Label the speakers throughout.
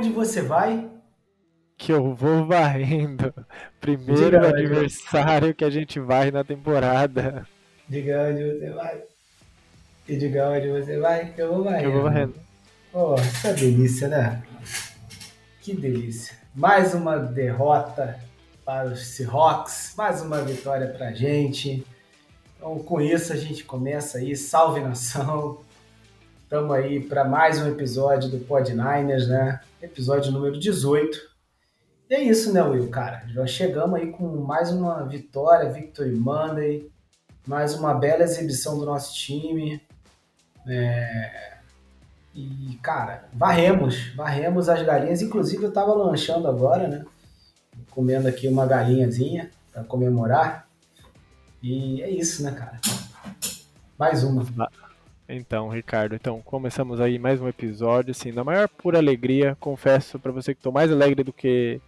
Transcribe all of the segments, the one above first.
Speaker 1: Onde você vai.
Speaker 2: Que eu vou varrendo. Primeiro Diga adversário que a gente vai na temporada.
Speaker 1: Diga onde você vai. E diga onde você vai, que eu vou varrendo. Eu vou varrendo. Oh, essa delícia, né? Que delícia. Mais uma derrota para os Seahawks, mais uma vitória para a gente. Então, com isso, a gente começa aí. Salve nação! Estamos aí para mais um episódio do Pod Niners, né? Episódio número 18. E é isso, né, Will, cara? Já chegamos aí com mais uma vitória, Victory Monday, mais uma bela exibição do nosso time. É... E, cara, varremos, varremos as galinhas. Inclusive, eu tava lanchando agora, né? Comendo aqui uma galinhazinha para comemorar. E é isso, né, cara? Mais uma.
Speaker 2: Então, Ricardo, então começamos aí mais um episódio, assim, na maior pura alegria. Confesso para você que estou mais alegre do que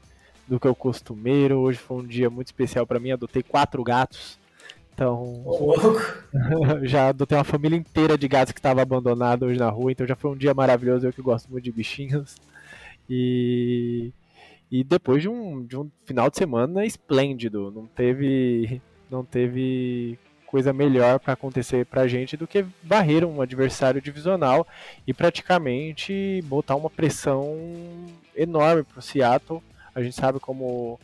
Speaker 2: do que o costumeiro. Hoje foi um dia muito especial para mim. Adotei quatro gatos. Então, já adotei uma família inteira de gatos que estava abandonada hoje na rua. Então já foi um dia maravilhoso. Eu que gosto muito de bichinhos. E e depois de um, de um final de semana esplêndido, não teve não teve coisa melhor para acontecer para a gente do que varrer um adversário divisional e praticamente botar uma pressão enorme para o Seattle. A gente sabe como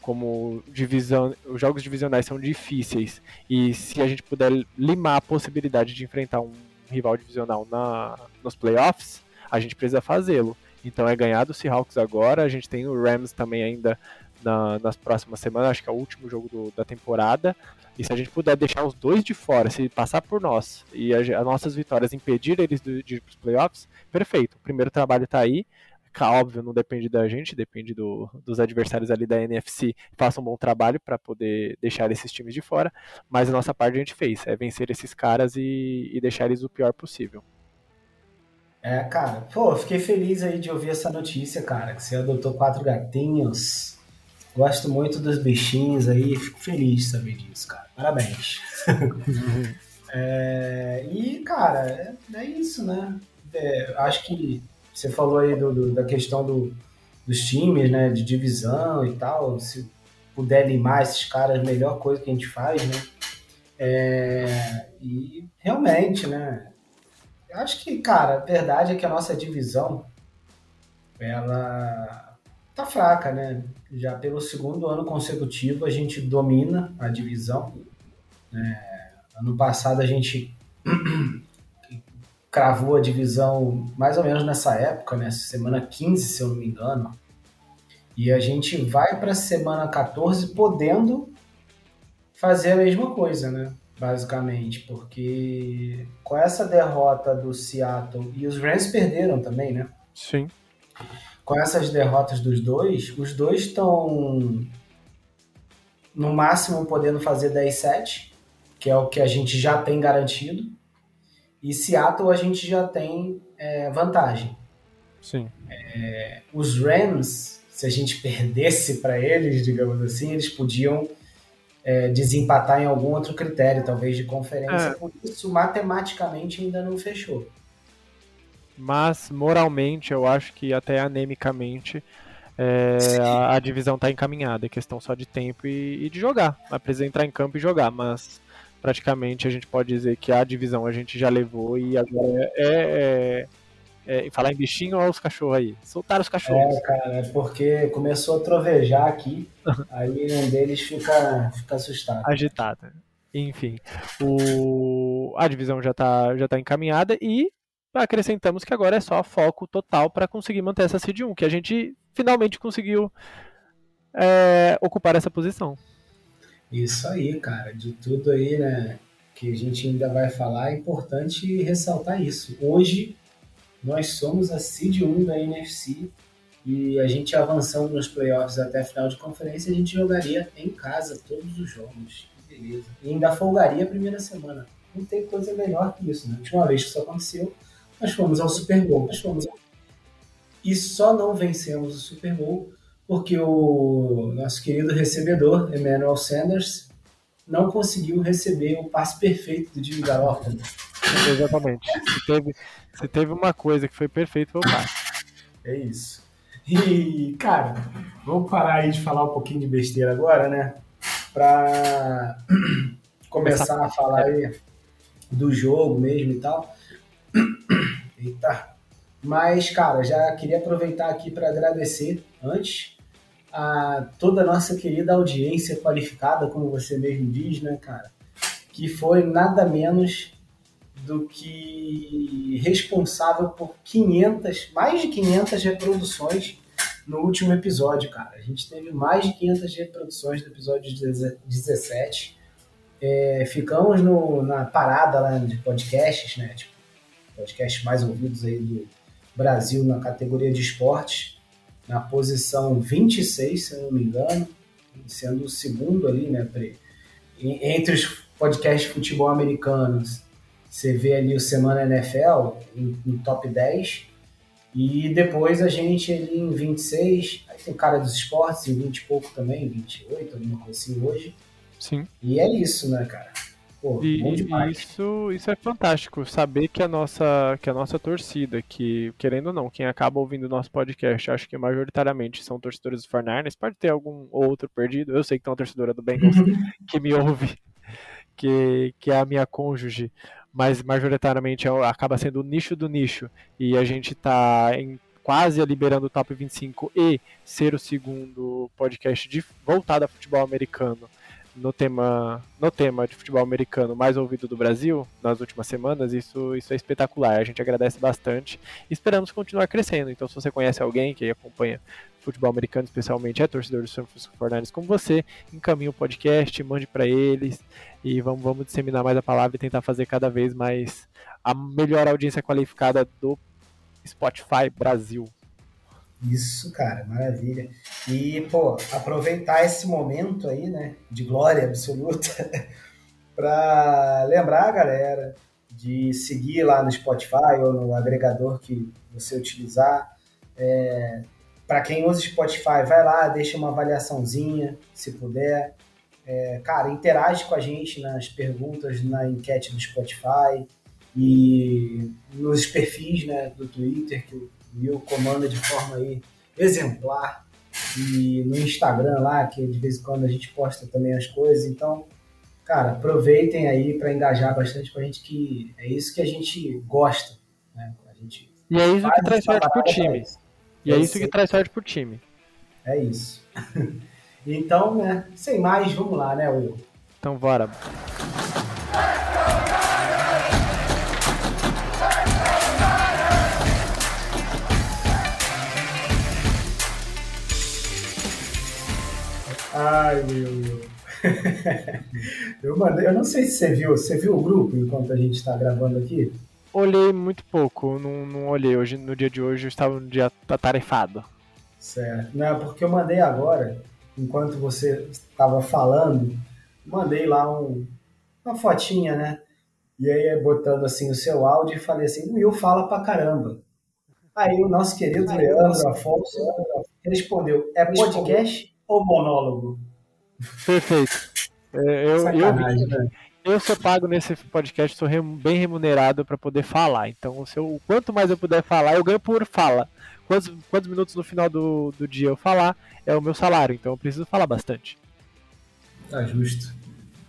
Speaker 2: como divisão, os jogos divisionais são difíceis e se a gente puder limar a possibilidade de enfrentar um rival divisional na, nos playoffs, a gente precisa fazê-lo. Então é ganhar do Seahawks agora. A gente tem o Rams também ainda na, nas próximas semanas, acho que é o último jogo do, da temporada. E se a gente puder deixar os dois de fora, se passar por nós e as nossas vitórias impedir eles de, de ir para os playoffs, perfeito. O primeiro trabalho está aí. Óbvio, não depende da gente, depende do, dos adversários ali da NFC. Façam um bom trabalho para poder deixar esses times de fora. Mas a nossa parte a gente fez, é vencer esses caras e, e deixar eles o pior possível.
Speaker 1: É, cara, pô, fiquei feliz aí de ouvir essa notícia, cara, que você adotou quatro gatinhos. Gosto muito dos bichinhos aí, fico feliz de saber disso, cara. Parabéns. é, e, cara, é, é isso, né? É, acho que você falou aí do, do, da questão do, dos times, né? De divisão e tal. Se puder limar esses caras, melhor coisa que a gente faz, né? É, e realmente, né? Acho que, cara, a verdade é que a nossa divisão ela tá fraca, né? Já pelo segundo ano consecutivo a gente domina a divisão. É, ano passado a gente cravou a divisão mais ou menos nessa época, né? Semana 15, se eu não me engano. E a gente vai para a semana 14 podendo fazer a mesma coisa, né? Basicamente, porque com essa derrota do Seattle e os Rams perderam também, né?
Speaker 2: Sim
Speaker 1: com essas derrotas dos dois, os dois estão no máximo podendo fazer 10-7, que é o que a gente já tem garantido. E Seattle a gente já tem é, vantagem.
Speaker 2: Sim.
Speaker 1: É, os Rams, se a gente perdesse para eles, digamos assim, eles podiam é, desempatar em algum outro critério, talvez de conferência. É. Por isso, matematicamente ainda não fechou
Speaker 2: mas moralmente eu acho que até anemicamente é, a, a, divisão está encaminhada, é questão só de tempo e, e de jogar. Vai precisar entrar em campo e jogar, mas praticamente a gente pode dizer que a divisão a gente já levou e agora é, é, é falar em bichinho, olha os cachorros aí. Soltaram os cachorros.
Speaker 1: É, cara, é porque começou a trovejar aqui, aí um deles fica, fica assustado.
Speaker 2: Agitado. Enfim, o... a divisão já está já tá encaminhada e acrescentamos que agora é só foco total para conseguir manter essa seed 1, que a gente finalmente conseguiu é, ocupar essa posição.
Speaker 1: Isso aí, cara. De tudo aí, né, que a gente ainda vai falar, é importante ressaltar isso. Hoje, nós somos a seed 1 da NFC e a gente avançando nos playoffs até a final de conferência, a gente jogaria em casa todos os jogos. Beleza. E ainda folgaria a primeira semana. Não tem coisa melhor que isso, né? A última vez que isso aconteceu, nós fomos ao Super Bowl. Nós fomos E só não vencemos o Super Bowl porque o nosso querido recebedor, Emmanuel Sanders, não conseguiu receber o passe perfeito do Jimmy Garoppolo.
Speaker 2: Exatamente. Se teve, se teve uma coisa que foi perfeita, foi o passe.
Speaker 1: É isso. E, cara, vamos parar aí de falar um pouquinho de besteira agora, né? Pra começar a falar aí do jogo mesmo e tal. Eita. Mas, cara, já queria aproveitar aqui para agradecer antes a toda a nossa querida audiência qualificada, como você mesmo diz, né, cara? Que foi nada menos do que responsável por 500, mais de 500 reproduções no último episódio, cara. A gente teve mais de 500 reproduções no episódio 17. É, ficamos no, na parada lá de podcasts, né? Tipo, podcasts mais ouvidos aí do Brasil na categoria de esportes, na posição 26, se não me engano, sendo o segundo ali, né? Entre os podcasts de futebol americanos você vê ali o Semana NFL em, em top 10. E depois a gente ali em 26, aí tem o cara dos esportes em 20 e pouco também, 28, alguma coisa assim hoje.
Speaker 2: Sim.
Speaker 1: E é isso, né, cara?
Speaker 2: Pô, e, isso, isso é fantástico, saber que a nossa que a nossa torcida, que querendo ou não, quem acaba ouvindo o nosso podcast, acho que majoritariamente são torcedores do Fortnite, pode ter algum outro perdido. Eu sei que tem uma torcedora do Bengals que me ouve, que, que é a minha cônjuge, mas majoritariamente é acaba sendo o nicho do nicho. E a gente está quase liberando o top 25 e ser o segundo podcast de, voltado a futebol americano no tema, no tema de futebol americano mais ouvido do Brasil nas últimas semanas, isso, isso é espetacular. A gente agradece bastante e esperamos continuar crescendo. Então, se você conhece alguém que acompanha futebol americano, especialmente é torcedor do San Francisco 49 como você, encaminhe o podcast, mande para eles e vamos, vamos disseminar mais a palavra e tentar fazer cada vez mais a melhor audiência qualificada do Spotify Brasil.
Speaker 1: Isso, cara, maravilha. E, pô, aproveitar esse momento aí, né, de glória absoluta, para lembrar a galera de seguir lá no Spotify ou no agregador que você utilizar. É, para quem usa Spotify, vai lá, deixa uma avaliaçãozinha, se puder. É, cara, interage com a gente nas perguntas na enquete do Spotify e nos perfis né, do Twitter, que Will comanda de forma aí exemplar. E no Instagram lá, que de vez em quando a gente posta também as coisas. Então, cara, aproveitem aí para engajar bastante com a gente, que é isso que a gente gosta. Né? A gente
Speaker 2: e é isso que traz sorte pro time. E é, é isso que traz sorte pro time.
Speaker 1: É isso. Então, né, sem mais, vamos lá, né, Will?
Speaker 2: Então, bora.
Speaker 1: Ai, meu, meu. eu mandei, eu não sei se você viu, você viu o grupo enquanto a gente está gravando aqui?
Speaker 2: Olhei muito pouco, não, não olhei. Hoje, no dia de hoje eu estava no dia atarefado.
Speaker 1: Certo. Não, é porque eu mandei agora enquanto você estava falando, mandei lá um, uma fotinha, né? E aí, botando assim o seu áudio, e falei assim: Will fala pra caramba. Aí o nosso querido Leandro. Afonso respondeu: é podcast ou monólogo?
Speaker 2: Perfeito. É, eu, eu, né? eu sou pago nesse podcast, sou bem remunerado para poder falar. Então, se eu, quanto mais eu puder falar, eu ganho por fala quantos, quantos minutos no final do, do dia eu falar é o meu salário, então eu preciso falar bastante.
Speaker 1: Tá justo.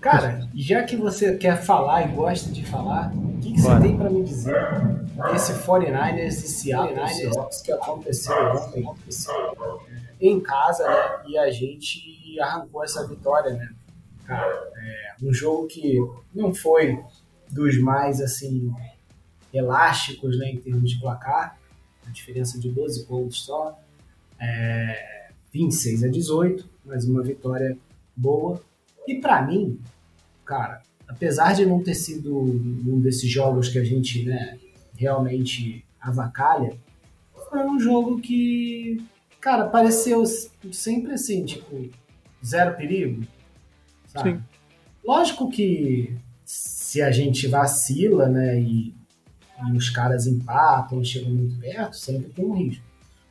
Speaker 1: Cara, já que você quer falar e gosta de falar, o que, que você tem para me dizer desse 49ers e Seattle Seahawks que aconteceu ontem em casa, né? E a gente arrancou essa vitória, né? Cara, é um jogo que não foi dos mais, assim, elásticos, né, em termos de placar, a diferença de 12 pontos só, é, 26 a 18, mas uma vitória boa. E para mim, cara, apesar de não ter sido um desses jogos que a gente né, realmente avacalha, foi um jogo que, cara, pareceu sempre assim, tipo, zero perigo, sabe? Sim. Lógico que se a gente vacila, né, e e os caras empatam, chegam muito perto, sempre tem um risco.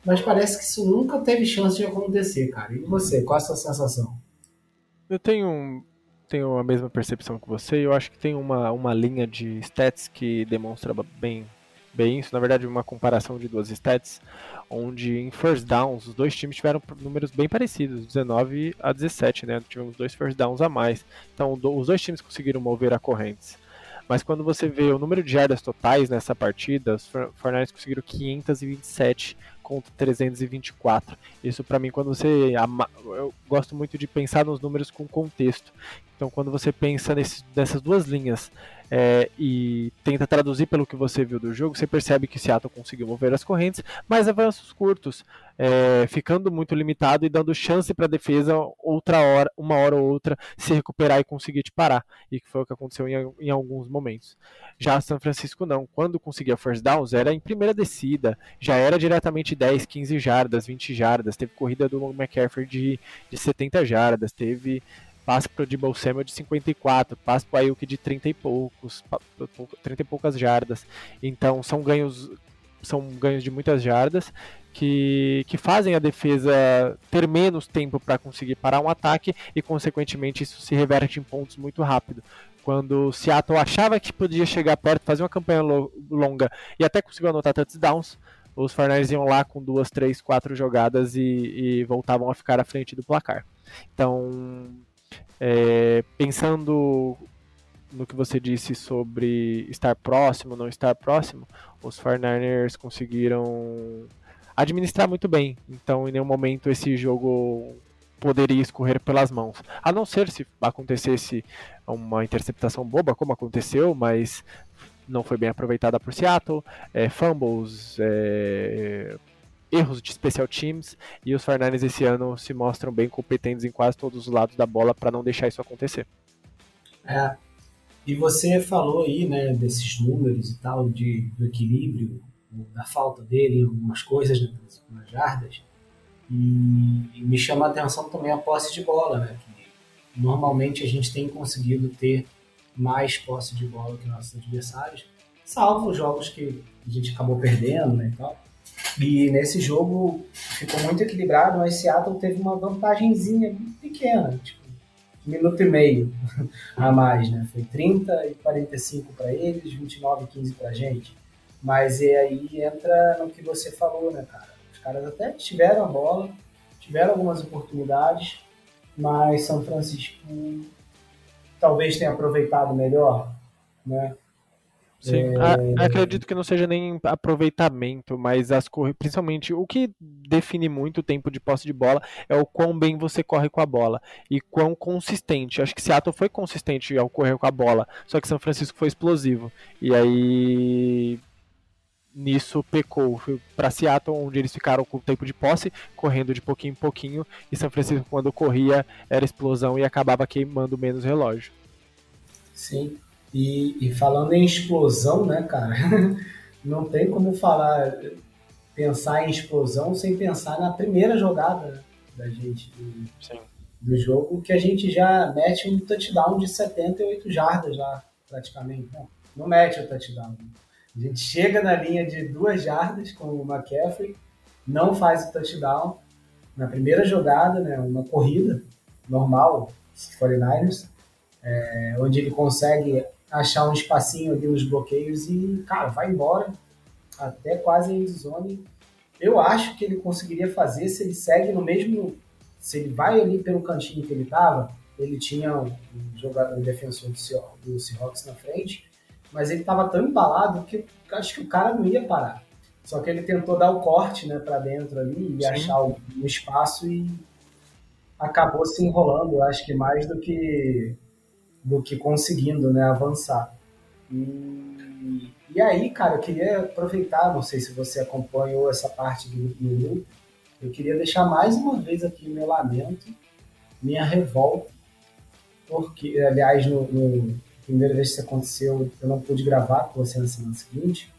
Speaker 1: Mas parece que isso nunca teve chance de acontecer, cara. E você, qual é a sua sensação?
Speaker 2: Eu tenho, tenho a mesma percepção que você. Eu acho que tem uma, uma linha de stats que demonstra bem bem isso, na verdade uma comparação de duas stats, onde em first downs os dois times tiveram números bem parecidos, 19 a 17, né? Tivemos dois first downs a mais. Então os dois times conseguiram mover a correntes. Mas quando você vê o número de jardas totais nessa partida, os 49 conseguiram 527 contra 324. Isso para mim, quando você. Eu gosto muito de pensar nos números com contexto. Então, quando você pensa nesse, nessas duas linhas é, e tenta traduzir pelo que você viu do jogo, você percebe que Seattle conseguiu mover as correntes, mas avanços curtos, é, ficando muito limitado e dando chance para a defesa outra hora, uma hora ou outra, se recuperar e conseguir te parar. E que foi o que aconteceu em, em alguns momentos. Já São Francisco não. Quando conseguia first downs, era em primeira descida, já era diretamente 10, 15 jardas, 20 jardas. Teve corrida do McCaffrey de, de 70 jardas, teve passe para o Debo Samuel de 54, passe para o Ayuk de 30 e poucos, 30 e poucas jardas. Então são ganhos são ganhos de muitas jardas que, que fazem a defesa ter menos tempo para conseguir parar um ataque e consequentemente isso se reverte em pontos muito rápido. Quando Seattle achava que podia chegar perto, fazer uma campanha longa e até conseguiu anotar touchdowns, os Forners iam lá com duas, três, quatro jogadas e, e voltavam a ficar à frente do placar. Então é, pensando no que você disse sobre estar próximo, não estar próximo, os 49ers conseguiram administrar muito bem. Então, em nenhum momento esse jogo poderia escorrer pelas mãos. A não ser se acontecesse uma interceptação boba, como aconteceu, mas não foi bem aproveitada por Seattle. É, fumbles, é, erros de special teams e os 49 esse ano se mostram bem competentes em quase todos os lados da bola para não deixar isso acontecer.
Speaker 1: É. E você falou aí, né, desses números e tal, de, do equilíbrio, da falta dele algumas coisas, né, nas jardas. E, e, me chama a atenção também a posse de bola, né? Que normalmente a gente tem conseguido ter mais posse de bola que nossos adversários, salvo os jogos que a gente acabou perdendo, né, e tal. E nesse jogo ficou muito equilibrado, mas Seattle teve uma vantagenzinha pequena, tipo, um minuto e meio a mais, né? Foi 30 e 45 para eles, 29 e 15 para a gente. Mas e aí entra no que você falou, né, cara? Os caras até tiveram a bola, tiveram algumas oportunidades, mas São Francisco talvez tenha aproveitado melhor, né?
Speaker 2: Sim, é... acredito que não seja nem aproveitamento, mas as corridas, principalmente o que define muito o tempo de posse de bola é o quão bem você corre com a bola e quão consistente. Acho que Seattle foi consistente ao correr com a bola, só que São Francisco foi explosivo. E aí nisso pecou para Seattle, onde eles ficaram com o tempo de posse, correndo de pouquinho em pouquinho, e São Francisco quando corria era explosão e acabava queimando menos relógio.
Speaker 1: Sim. E, e falando em explosão, né, cara? Não tem como falar, pensar em explosão sem pensar na primeira jogada da gente do, do jogo, que a gente já mete um touchdown de 78 jardas já, praticamente. Não, não mete o touchdown. A gente chega na linha de duas jardas com o McCaffrey, não faz o touchdown. Na primeira jogada, né, uma corrida normal, 49ers, é, onde ele consegue achar um espacinho ali nos bloqueios e, cara, vai embora até quase a endzone. Eu acho que ele conseguiria fazer se ele segue no mesmo. Se ele vai ali pelo cantinho que ele estava, ele tinha um jogador um defensor do Seahawks na frente, mas ele estava tão embalado que acho que o cara não ia parar. Só que ele tentou dar o corte né, para dentro ali e Sim. achar um espaço e acabou se enrolando, acho que mais do que do que conseguindo né, avançar. E, e aí, cara, eu queria aproveitar, não sei se você acompanhou essa parte do, grupo, eu queria deixar mais uma vez aqui o meu lamento, minha revolta, porque, aliás, no, no primeira vez que isso aconteceu, eu não pude gravar com você na semana seguinte,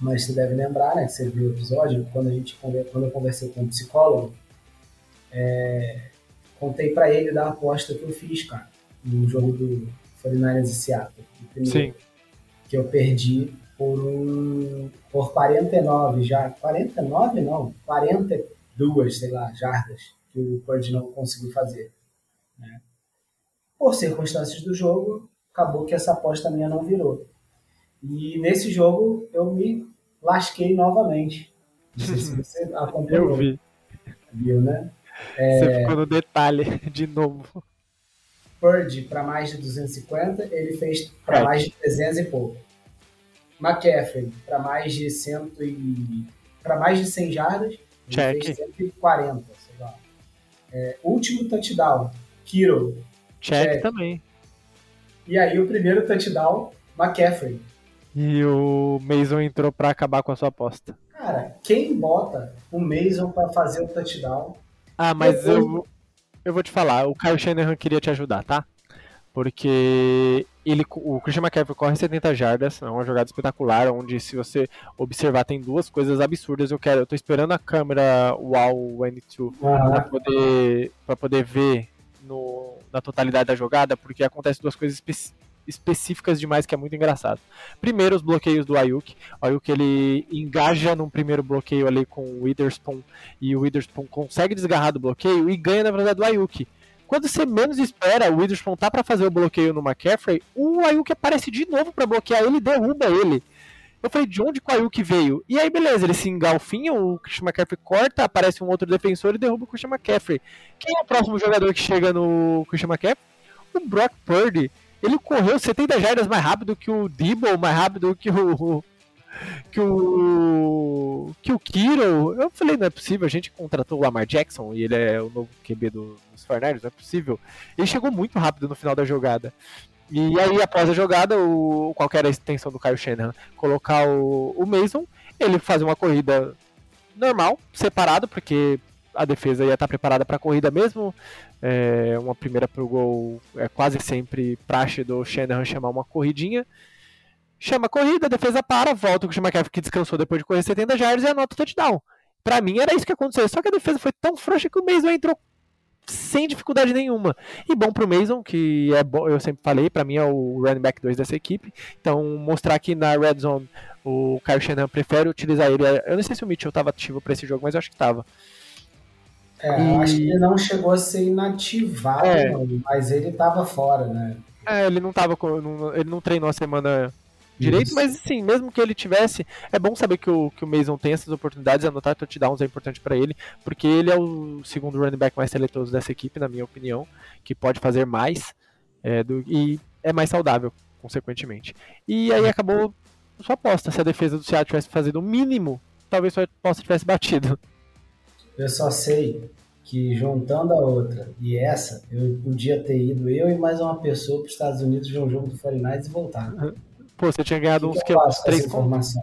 Speaker 1: mas você deve lembrar, né, que você viu o episódio, quando, a gente, quando eu conversei com um psicólogo, é, contei para ele da aposta que eu fiz, cara no jogo do 49ers e Seattle.
Speaker 2: Sim.
Speaker 1: Que eu perdi por um por 49 já. 49 não, 42, sei lá, jardas que o Purdy não conseguiu fazer. Né? Por circunstâncias do jogo, acabou que essa aposta minha não virou. E nesse jogo eu me lasquei novamente. Não sei se você acompanhou.
Speaker 2: Eu vi.
Speaker 1: Viu, né?
Speaker 2: É... Você ficou no detalhe de novo.
Speaker 1: Purdy para mais de 250, ele fez para mais de 300 e pouco. McCaffrey para mais de 100 e para mais de 100 jardas, ele
Speaker 2: Check.
Speaker 1: fez 140, sei lá. É, último touchdown, Kiro.
Speaker 2: Check, check, também.
Speaker 1: E aí o primeiro touchdown, McCaffrey.
Speaker 2: E o Mason entrou para acabar com a sua aposta.
Speaker 1: Cara, quem bota o Mason para fazer o touchdown?
Speaker 2: Ah, mas depois... eu, eu vou te falar, o Kyle Shanahan queria te ajudar, tá? Porque ele, o Christian McCaffrey corre 70 jardas, é uma jogada espetacular, onde se você observar tem duas coisas absurdas. Eu quero, eu tô esperando a câmera Wow N2 uhum. para poder para poder ver no, na totalidade da jogada, porque acontece duas coisas específicas demais que é muito engraçado. Primeiro, os bloqueios do Ayuk. O Ayuk ele engaja num primeiro bloqueio ali com o Witherspoon e o Witherspoon consegue desgarrar do bloqueio e ganha na verdade do Ayuk. Quando você menos espera, o Witherspoon tá para fazer o bloqueio no McCaffrey, o Ayuk aparece de novo para bloquear ele e derruba ele. Eu falei, de onde o Ayuk veio? E aí, beleza, ele se engalfinha, o Christian McCaffrey corta, aparece um outro defensor e derruba o Christian McCaffrey. Quem é o próximo jogador que chega no Christian McCaffrey? O Brock Purdy. Ele correu 70 jardas mais rápido que o Debo, mais rápido que o. Que o. Que o Kiro. Eu falei, não é possível, a gente contratou o Lamar Jackson e ele é o novo QB do, dos Fernandes, não é possível. Ele chegou muito rápido no final da jogada. E aí, após a jogada, o, qual era a extensão do Kyle Shanahan? Colocar o, o Mason, ele fazer uma corrida normal, separado, porque a defesa ia estar preparada para a corrida mesmo. É, uma primeira para o gol é quase sempre praxe do Shanahan chamar uma corridinha. Chama a corrida, a defesa para, volta com o McCaffrey que descansou depois de correr 70 jardas e anota o touchdown. Para mim era isso que aconteceu, só que a defesa foi tão frouxa que o Mason entrou sem dificuldade nenhuma. E bom pro Mason, que é bom, eu sempre falei, para mim é o running back 2 dessa equipe. Então, mostrar aqui na red zone o Kyle Shanahan prefere utilizar ele. Eu não sei se o Mitchell estava ativo para esse jogo, mas eu acho que estava.
Speaker 1: É, e... acho que ele não chegou a ser inativado, é. mas ele estava fora, né?
Speaker 2: É, ele não tava ele não treinou a semana direito, Isso. mas sim, mesmo que ele tivesse, é bom saber que o, que o Mason tem essas oportunidades, anotar touchdowns é importante para ele, porque ele é o segundo running back mais talentoso dessa equipe, na minha opinião, que pode fazer mais é, do, e é mais saudável, consequentemente. E aí acabou sua aposta, se a defesa do Seattle tivesse fazendo o mínimo, talvez sua aposta tivesse batido.
Speaker 1: Eu só sei que juntando a outra e essa, eu podia ter ido eu e mais uma pessoa para os Estados Unidos ver um jogo do 49 e voltar.
Speaker 2: Pô, você tinha ganhado que uns, que, uns três
Speaker 1: informação?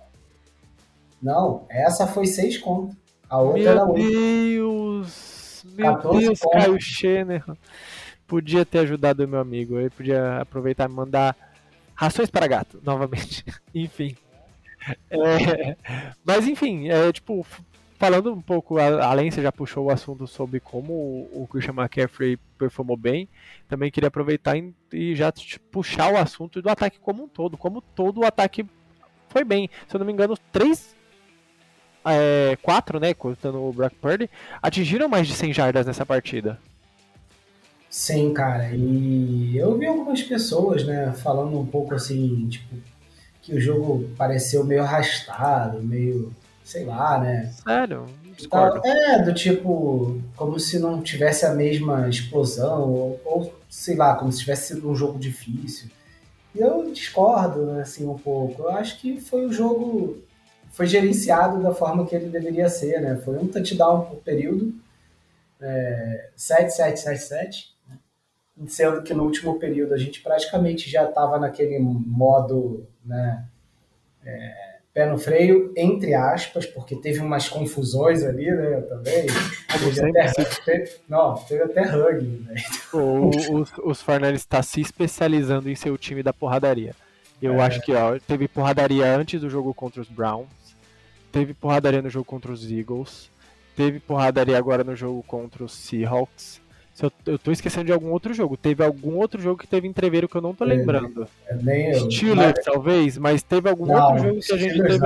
Speaker 1: Não, essa foi seis contos. A outra meu era oito.
Speaker 2: Deus! Meu Deus, Caio Schener. Podia ter ajudado o meu amigo. Ele podia aproveitar e mandar rações para gato, novamente. enfim. É, mas enfim, é tipo, falando um pouco além, você já puxou o assunto sobre como o Christian McCaffrey performou bem, também queria aproveitar e já puxar o assunto do ataque como um todo, como todo o ataque foi bem. Se eu não me engano, três, é, quatro, né, contando o Brock Purdy, atingiram mais de 100 jardas nessa partida.
Speaker 1: Sim, cara, e eu vi algumas pessoas, né, falando um pouco assim, tipo, que o jogo pareceu meio arrastado, meio sei lá, né?
Speaker 2: Sério? Discordo.
Speaker 1: É, do tipo, como se não tivesse a mesma explosão, ou, ou sei lá, como se tivesse sido um jogo difícil. E eu discordo, né, assim, um pouco. Eu acho que foi o jogo, foi gerenciado da forma que ele deveria ser, né? Foi um touchdown por período, é, 7, 7, 7, 7, né? sendo que no último período a gente praticamente já estava naquele modo, né, é, pé no freio, entre aspas, porque teve umas confusões ali, né, também. Teve até, teve, não, teve até rugby, né?
Speaker 2: O, os, os Fernandes está se especializando em ser o time da porradaria. Eu é. acho que ó, teve porradaria antes do jogo contra os Browns, teve porradaria no jogo contra os Eagles, teve porradaria agora no jogo contra os Seahawks, se eu, eu tô esquecendo de algum outro jogo. Teve algum outro jogo que teve entreveiro que eu não tô lembrando.
Speaker 1: É, eu.
Speaker 2: Steelers, mas... talvez, mas teve algum não, outro jogo que a gente teve,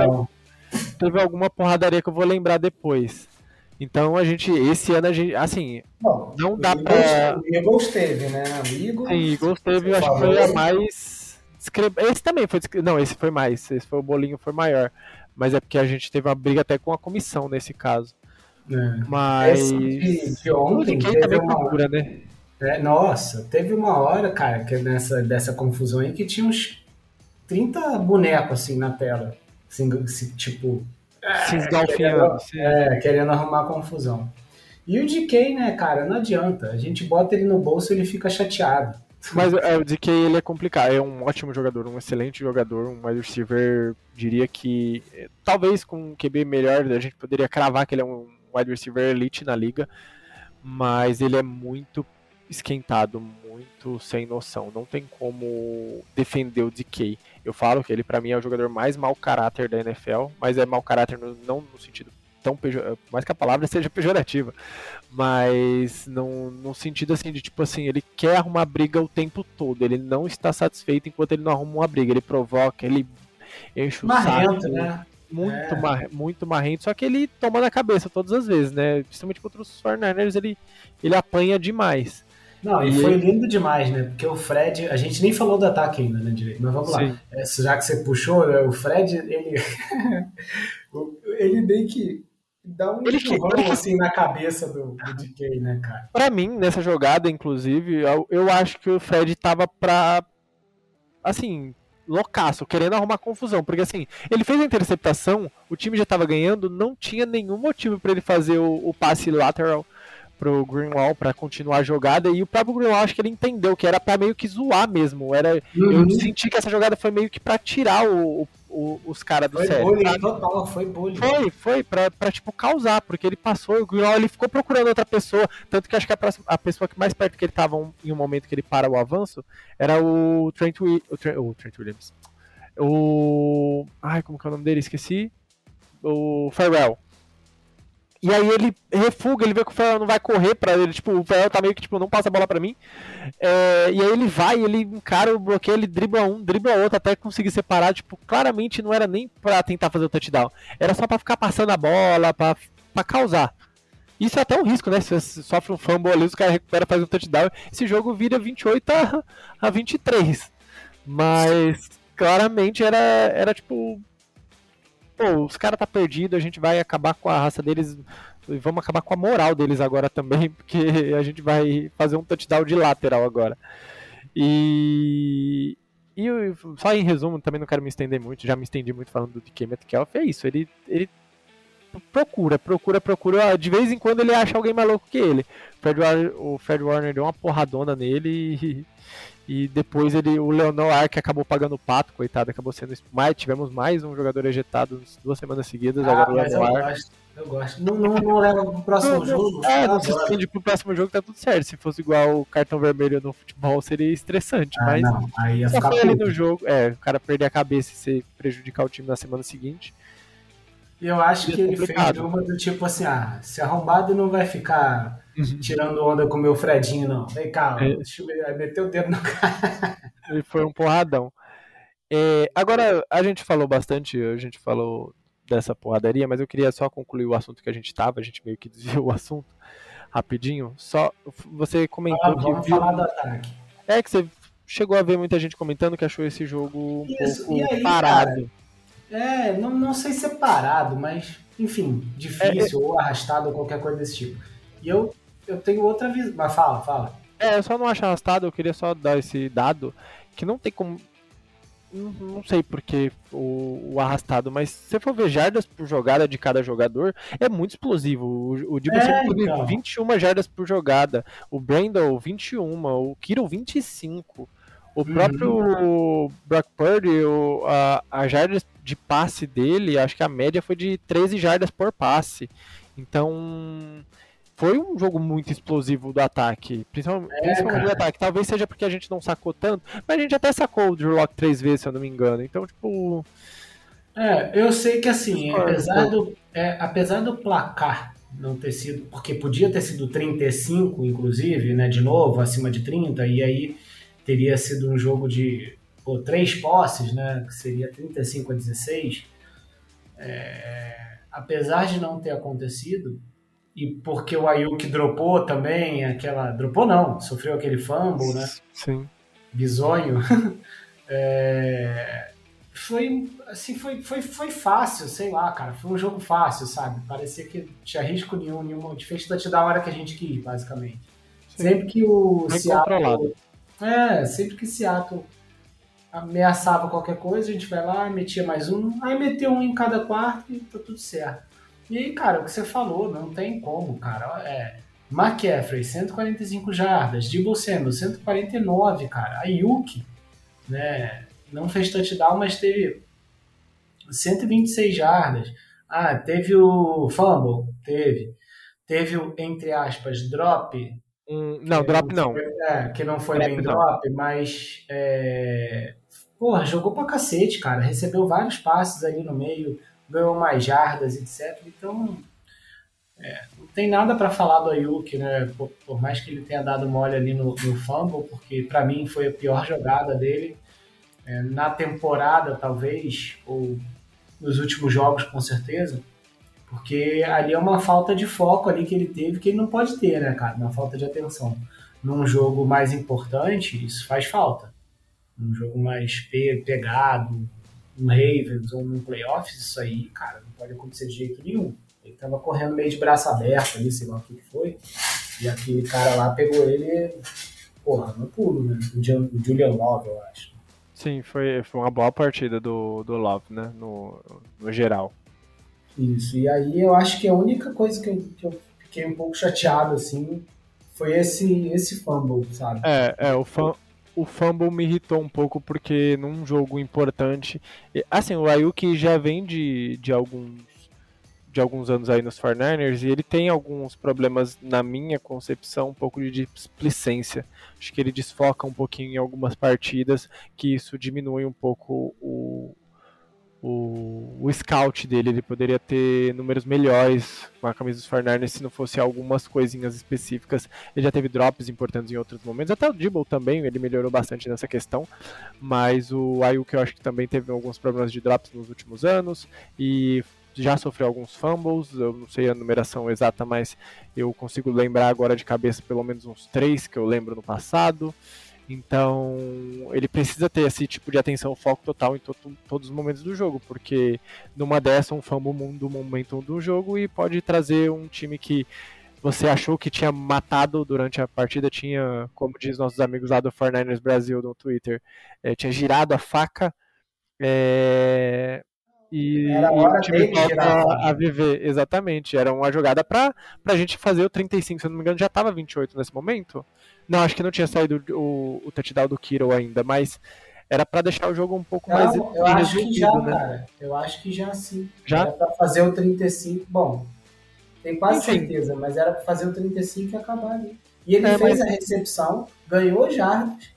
Speaker 2: teve alguma porradaria que eu vou lembrar depois. Então a gente, esse ano a gente, assim, Bom, não dá
Speaker 1: pra. O Eagles teve, né?
Speaker 2: Eagles, Sim, Eagles teve, acho que foi a mais Esse também foi. Não, esse foi mais. Esse foi o bolinho, foi maior. Mas é porque a gente teve uma briga até com a comissão nesse caso. É. Mas. Esse
Speaker 1: de, de ontem.
Speaker 2: Teve também uma... procura, né?
Speaker 1: É, nossa, teve uma hora, cara, que nessa dessa confusão aí que tinha uns 30 bonecos assim na tela. Assim, tipo.
Speaker 2: Se esgalfinhando.
Speaker 1: Querendo, é, querendo arrumar confusão. E o DK, né, cara, não adianta. A gente bota ele no bolso e ele fica chateado.
Speaker 2: Mas é, o DK ele é complicado, é um ótimo jogador, um excelente jogador, um wide receiver, diria que talvez com um QB melhor a gente poderia cravar que ele é um wide receiver elite na liga, mas ele é muito esquentado, muito sem noção, não tem como defender o DK. Eu falo que ele para mim é o jogador mais mau caráter da NFL, mas é mau caráter no, não no sentido tão pejor... mais que a palavra seja pejorativa, mas no, no sentido assim de tipo assim, ele quer arrumar briga o tempo todo, ele não está satisfeito enquanto ele não arruma uma briga, ele provoca, ele enche o
Speaker 1: Marrento, saco. Né?
Speaker 2: Muito, é. mar, muito marrento, só que ele toma na cabeça todas as vezes, né? Principalmente contra os 49ers, ele, ele apanha demais.
Speaker 1: Não, e, foi lindo demais, né? Porque o Fred, a gente nem falou do ataque ainda, né, direito? Mas vamos Sim. lá. É, já que você puxou, né, o Fred, ele. ele meio que dá um ele empurrão assim na cabeça do, do DK, né, cara?
Speaker 2: Pra mim, nessa jogada, inclusive, eu, eu acho que o Fred tava pra. Assim, loucaço, querendo arrumar confusão. Porque assim, ele fez a interceptação, o time já tava ganhando, não tinha nenhum motivo para ele fazer o, o passe lateral pro Greenwall para continuar a jogada e o próprio Greenwall acho que ele entendeu que era para meio que zoar mesmo. Era, uhum. Eu senti que essa jogada foi meio que para tirar o, o, os caras do
Speaker 1: foi
Speaker 2: sério.
Speaker 1: Bullying, total, foi bullying.
Speaker 2: Foi, foi, pra, pra tipo causar, porque ele passou, o ele ficou procurando outra pessoa, tanto que acho que a, próxima, a pessoa que mais perto que ele tava um, em um momento que ele para o avanço era o Trent, o, o Trent Williams. O. Ai, como que é o nome dele? Esqueci. O Farrell. E aí ele refuga, ele vê que o Ferrell não vai correr para ele, tipo, o Ferrell tá meio que, tipo, não passa a bola para mim. É, e aí ele vai, ele encara o bloqueio, ele dribla um, dribla outro, até conseguir separar, tipo, claramente não era nem para tentar fazer o touchdown. Era só para ficar passando a bola, para causar. Isso é até um risco, né? Se você sofre um fumble ali, os caras recupera faz um touchdown, esse jogo vira 28 a, a 23. Mas claramente era, era tipo pô, os caras tá perdido, a gente vai acabar com a raça deles e vamos acabar com a moral deles agora também, porque a gente vai fazer um touchdown de lateral agora. E, e só em resumo, também não quero me estender muito, já me estendi muito falando do DK Metcalf, é isso, ele, ele procura, procura, procura, de vez em quando ele acha alguém mais louco que ele. O Fred Warner, o Fred Warner deu uma porradona nele e, e depois ele, o Leonor que acabou pagando o pato, coitado, acabou sendo mais. Tivemos mais um jogador ejetado duas semanas seguidas.
Speaker 1: Ah, agora o Leonor. Eu gosto, eu gosto. Não, não, não leva pro próximo não, jogo.
Speaker 2: É, não se estende pro próximo jogo, tá tudo certo. Se fosse igual o cartão vermelho no futebol, seria estressante. Ah, mas
Speaker 1: não, aí ia
Speaker 2: só foi ali no jogo. É, o cara perder a cabeça e se prejudicar o time na semana seguinte.
Speaker 1: E eu acho que ele fez uma do tipo assim, ah, se arrombado não vai ficar. Tirando onda com o meu Fredinho, não. Vem cá, é. deixa eu meter o dedo no cara.
Speaker 2: Ele foi um porradão. É, agora, a gente falou bastante, a gente falou dessa porradaria, mas eu queria só concluir o assunto que a gente tava, a gente meio que desviou o assunto rapidinho. Só você comentou ah,
Speaker 1: vamos
Speaker 2: que
Speaker 1: viu... falar do ataque.
Speaker 2: É que você chegou a ver muita gente comentando que achou esse jogo um Isso. pouco aí, parado. Cara?
Speaker 1: É, não, não sei se é parado, mas, enfim, difícil, é, é... ou arrastado, ou qualquer coisa desse tipo. E eu, eu tenho outra visão. Mas fala, fala.
Speaker 2: É, eu só não acho arrastado, eu queria só dar esse dado, que não tem como. Não, não sei porque o, o, arrastado, mas se você for ver jardas por jogada de cada jogador, é muito explosivo. O, o Dibble é, então. 21 jardas por jogada, o Brandon 21, o Kiro 25. O próprio uhum. Brock Purdy, o, a, a jardas de passe dele, acho que a média foi de 13 jardas por passe. Então, foi um jogo muito explosivo do ataque. Principalmente, é, principalmente do ataque. Talvez seja porque a gente não sacou tanto, mas a gente até sacou o Drew Lock três vezes, se eu não me engano. Então, tipo.
Speaker 1: É, eu sei que assim, apesar do, é, apesar do placar não ter sido. Porque podia ter sido 35, inclusive, né? De novo, acima de 30, e aí teria sido um jogo de pô, três posses, né, que seria 35 a 16. É, apesar de não ter acontecido, e porque o Ayuk dropou também, aquela. Dropou não, sofreu aquele fumble, né?
Speaker 2: Sim.
Speaker 1: Bisonho. É, foi assim, foi, foi, foi fácil, sei lá, cara. Foi um jogo fácil, sabe? Parecia que tinha risco nenhum, nenhum. De fez touch da hora que a gente quis, basicamente. Sim. Sempre que o Bem Seattle. É, sempre que Seattle ameaçava qualquer coisa, a gente vai lá, metia mais um, aí meteu um em cada quarto e tá tudo certo. E aí, cara, o que você falou, não tem como, cara. É, McCaffrey, 145 jardas, Debo Samuel, 149, cara. Ayuk, né, não fez touchdown, mas teve 126 jardas. Ah, teve o fumble, teve. Teve o, entre aspas, drop.
Speaker 2: Hum, não, drop não.
Speaker 1: É, que não foi drop bem não. drop, mas é, porra, jogou pra cacete, cara. Recebeu vários passes ali no meio, ganhou mais jardas, etc. Então, é, não tem nada para falar do Ayuk, né? Por, por, mais que ele tenha dado mole ali no, no fumble, porque para mim foi a pior jogada dele é, na temporada, talvez, ou nos últimos jogos, com certeza. Porque ali é uma falta de foco ali que ele teve que ele não pode ter, né, cara? Uma falta de atenção. Num jogo mais importante, isso faz falta um jogo mais pe pegado, um Ravens ou num playoffs, isso aí, cara, não pode acontecer de jeito nenhum. Ele tava correndo meio de braço aberto ali, sei lá o que foi, e aquele cara lá pegou ele, porra, no pulo, né? O Julian Love, eu acho.
Speaker 2: Sim, foi, foi uma boa partida do, do Love, né? No, no geral.
Speaker 1: Isso, e aí eu acho que a única coisa que eu, que eu fiquei um pouco chateado, assim, foi esse, esse fumble, sabe?
Speaker 2: É, é o, fumble o fumble me irritou um pouco porque num jogo importante. Assim, o Ayuki já vem de, de alguns de alguns anos aí nos 49ers e ele tem alguns problemas na minha concepção, um pouco de displicência. Acho que ele desfoca um pouquinho em algumas partidas, que isso diminui um pouco o, o, o scout dele, ele poderia ter números melhores com a camisa dos Fernandes se não fosse algumas coisinhas específicas. Ele já teve drops importantes em outros momentos, até o Dibble também, ele melhorou bastante nessa questão, mas o Ayuk eu acho que também teve alguns problemas de drops nos últimos anos e já sofreu alguns fumbles, eu não sei a numeração exata, mas eu consigo lembrar agora de cabeça pelo menos uns três que eu lembro no passado. Então, ele precisa ter esse tipo de atenção, foco total em to todos os momentos do jogo, porque numa dessa, um fumble do momento do jogo e pode trazer um time que você achou que tinha matado durante a partida, tinha, como diz nossos amigos lá do 49ers Brasil no Twitter, é, tinha girado a faca. É, e,
Speaker 1: era hora e dele girar
Speaker 2: a, a viver, exatamente. Era uma jogada para a gente fazer o 35, se eu não me engano, já estava 28 nesse momento. Não, acho que não tinha saído o, o touchdown do Kiro ainda, mas era para deixar o jogo um pouco
Speaker 1: não,
Speaker 2: mais
Speaker 1: eu acho que já, né? cara. Eu acho que já sim. Já? Era para fazer o 35. Bom, tenho quase Enfim. certeza, mas era para fazer o 35 e acabar ali. E ele é, fez mas... a recepção, ganhou jardas,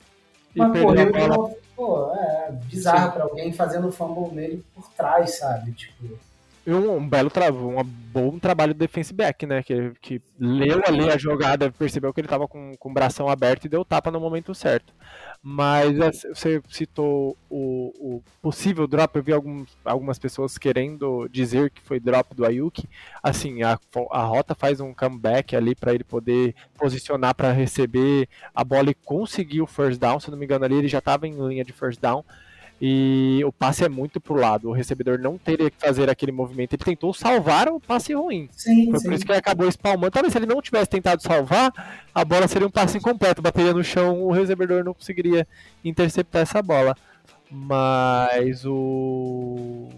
Speaker 1: mas correu de novo. Pô, é bizarro para alguém fazendo fumble nele por trás, sabe? Tipo
Speaker 2: um, um belo tra um bom trabalho de defense back, né? Que, que leu ali a jogada, percebeu que ele estava com, com o bração aberto e deu tapa no momento certo. Mas você citou o, o, possível drop, eu vi algumas pessoas querendo dizer que foi drop do Ayuki. Assim, a, a rota faz um comeback ali para ele poder posicionar para receber a bola e conseguir o first down. Se não me engano, ali ele já estava em linha de first down e o passe é muito pro lado. O recebedor não teria que fazer aquele movimento. Ele tentou salvar o passe ruim.
Speaker 1: Sim,
Speaker 2: Foi
Speaker 1: sim.
Speaker 2: por isso que ele acabou espalmando. Talvez se ele não tivesse tentado salvar, a bola seria um passe incompleto. Bateria no chão, o recebedor não conseguiria interceptar essa bola. Mas o.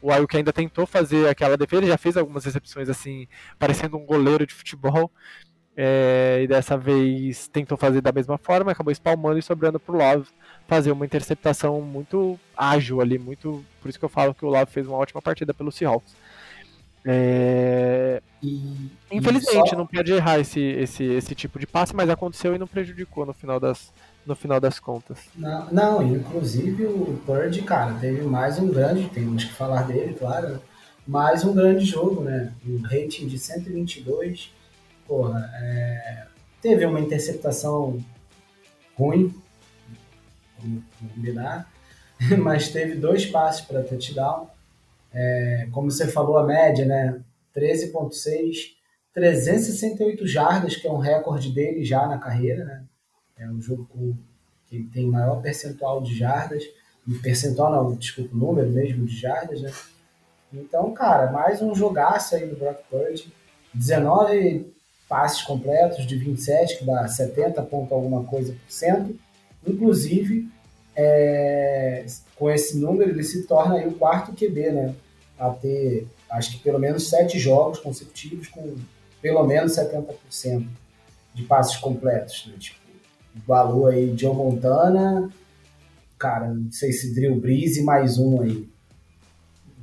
Speaker 2: O Ayuk ainda tentou fazer aquela defesa, ele já fez algumas recepções assim, parecendo um goleiro de futebol. É, e dessa vez tentou fazer da mesma forma, acabou espalmando e sobrando pro Love fazer uma interceptação muito ágil ali, muito. Por isso que eu falo que o Love fez uma ótima partida pelo Seahawks. É... E, Infelizmente, só... não pode errar esse, esse, esse tipo de passe, mas aconteceu e não prejudicou no final das, no final das contas.
Speaker 1: Não, não inclusive o Purge, cara, teve mais um grande, temos que falar dele, claro, mais um grande jogo, né? Um rating de 122 porra, é, teve uma interceptação ruim, vamos combinar, mas teve dois passes para touchdown. É, como você falou, a média, né? 13,6, 368 jardas, que é um recorde dele já na carreira, né? É um jogo com, que tem maior percentual de jardas. percentual, não, desculpa, número mesmo de jardas, né? Então, cara, mais um jogaço aí do Brock Purdy. 19 passes completos de 27, que dá 70 ponto alguma coisa por cento. Inclusive, é, com esse número, ele se torna aí o quarto QB, né? A ter, acho que pelo menos sete jogos consecutivos com pelo menos 70% de passes completos, né? Tipo, igualou aí Joe Montana, cara, não sei se Drill Breeze mais um aí.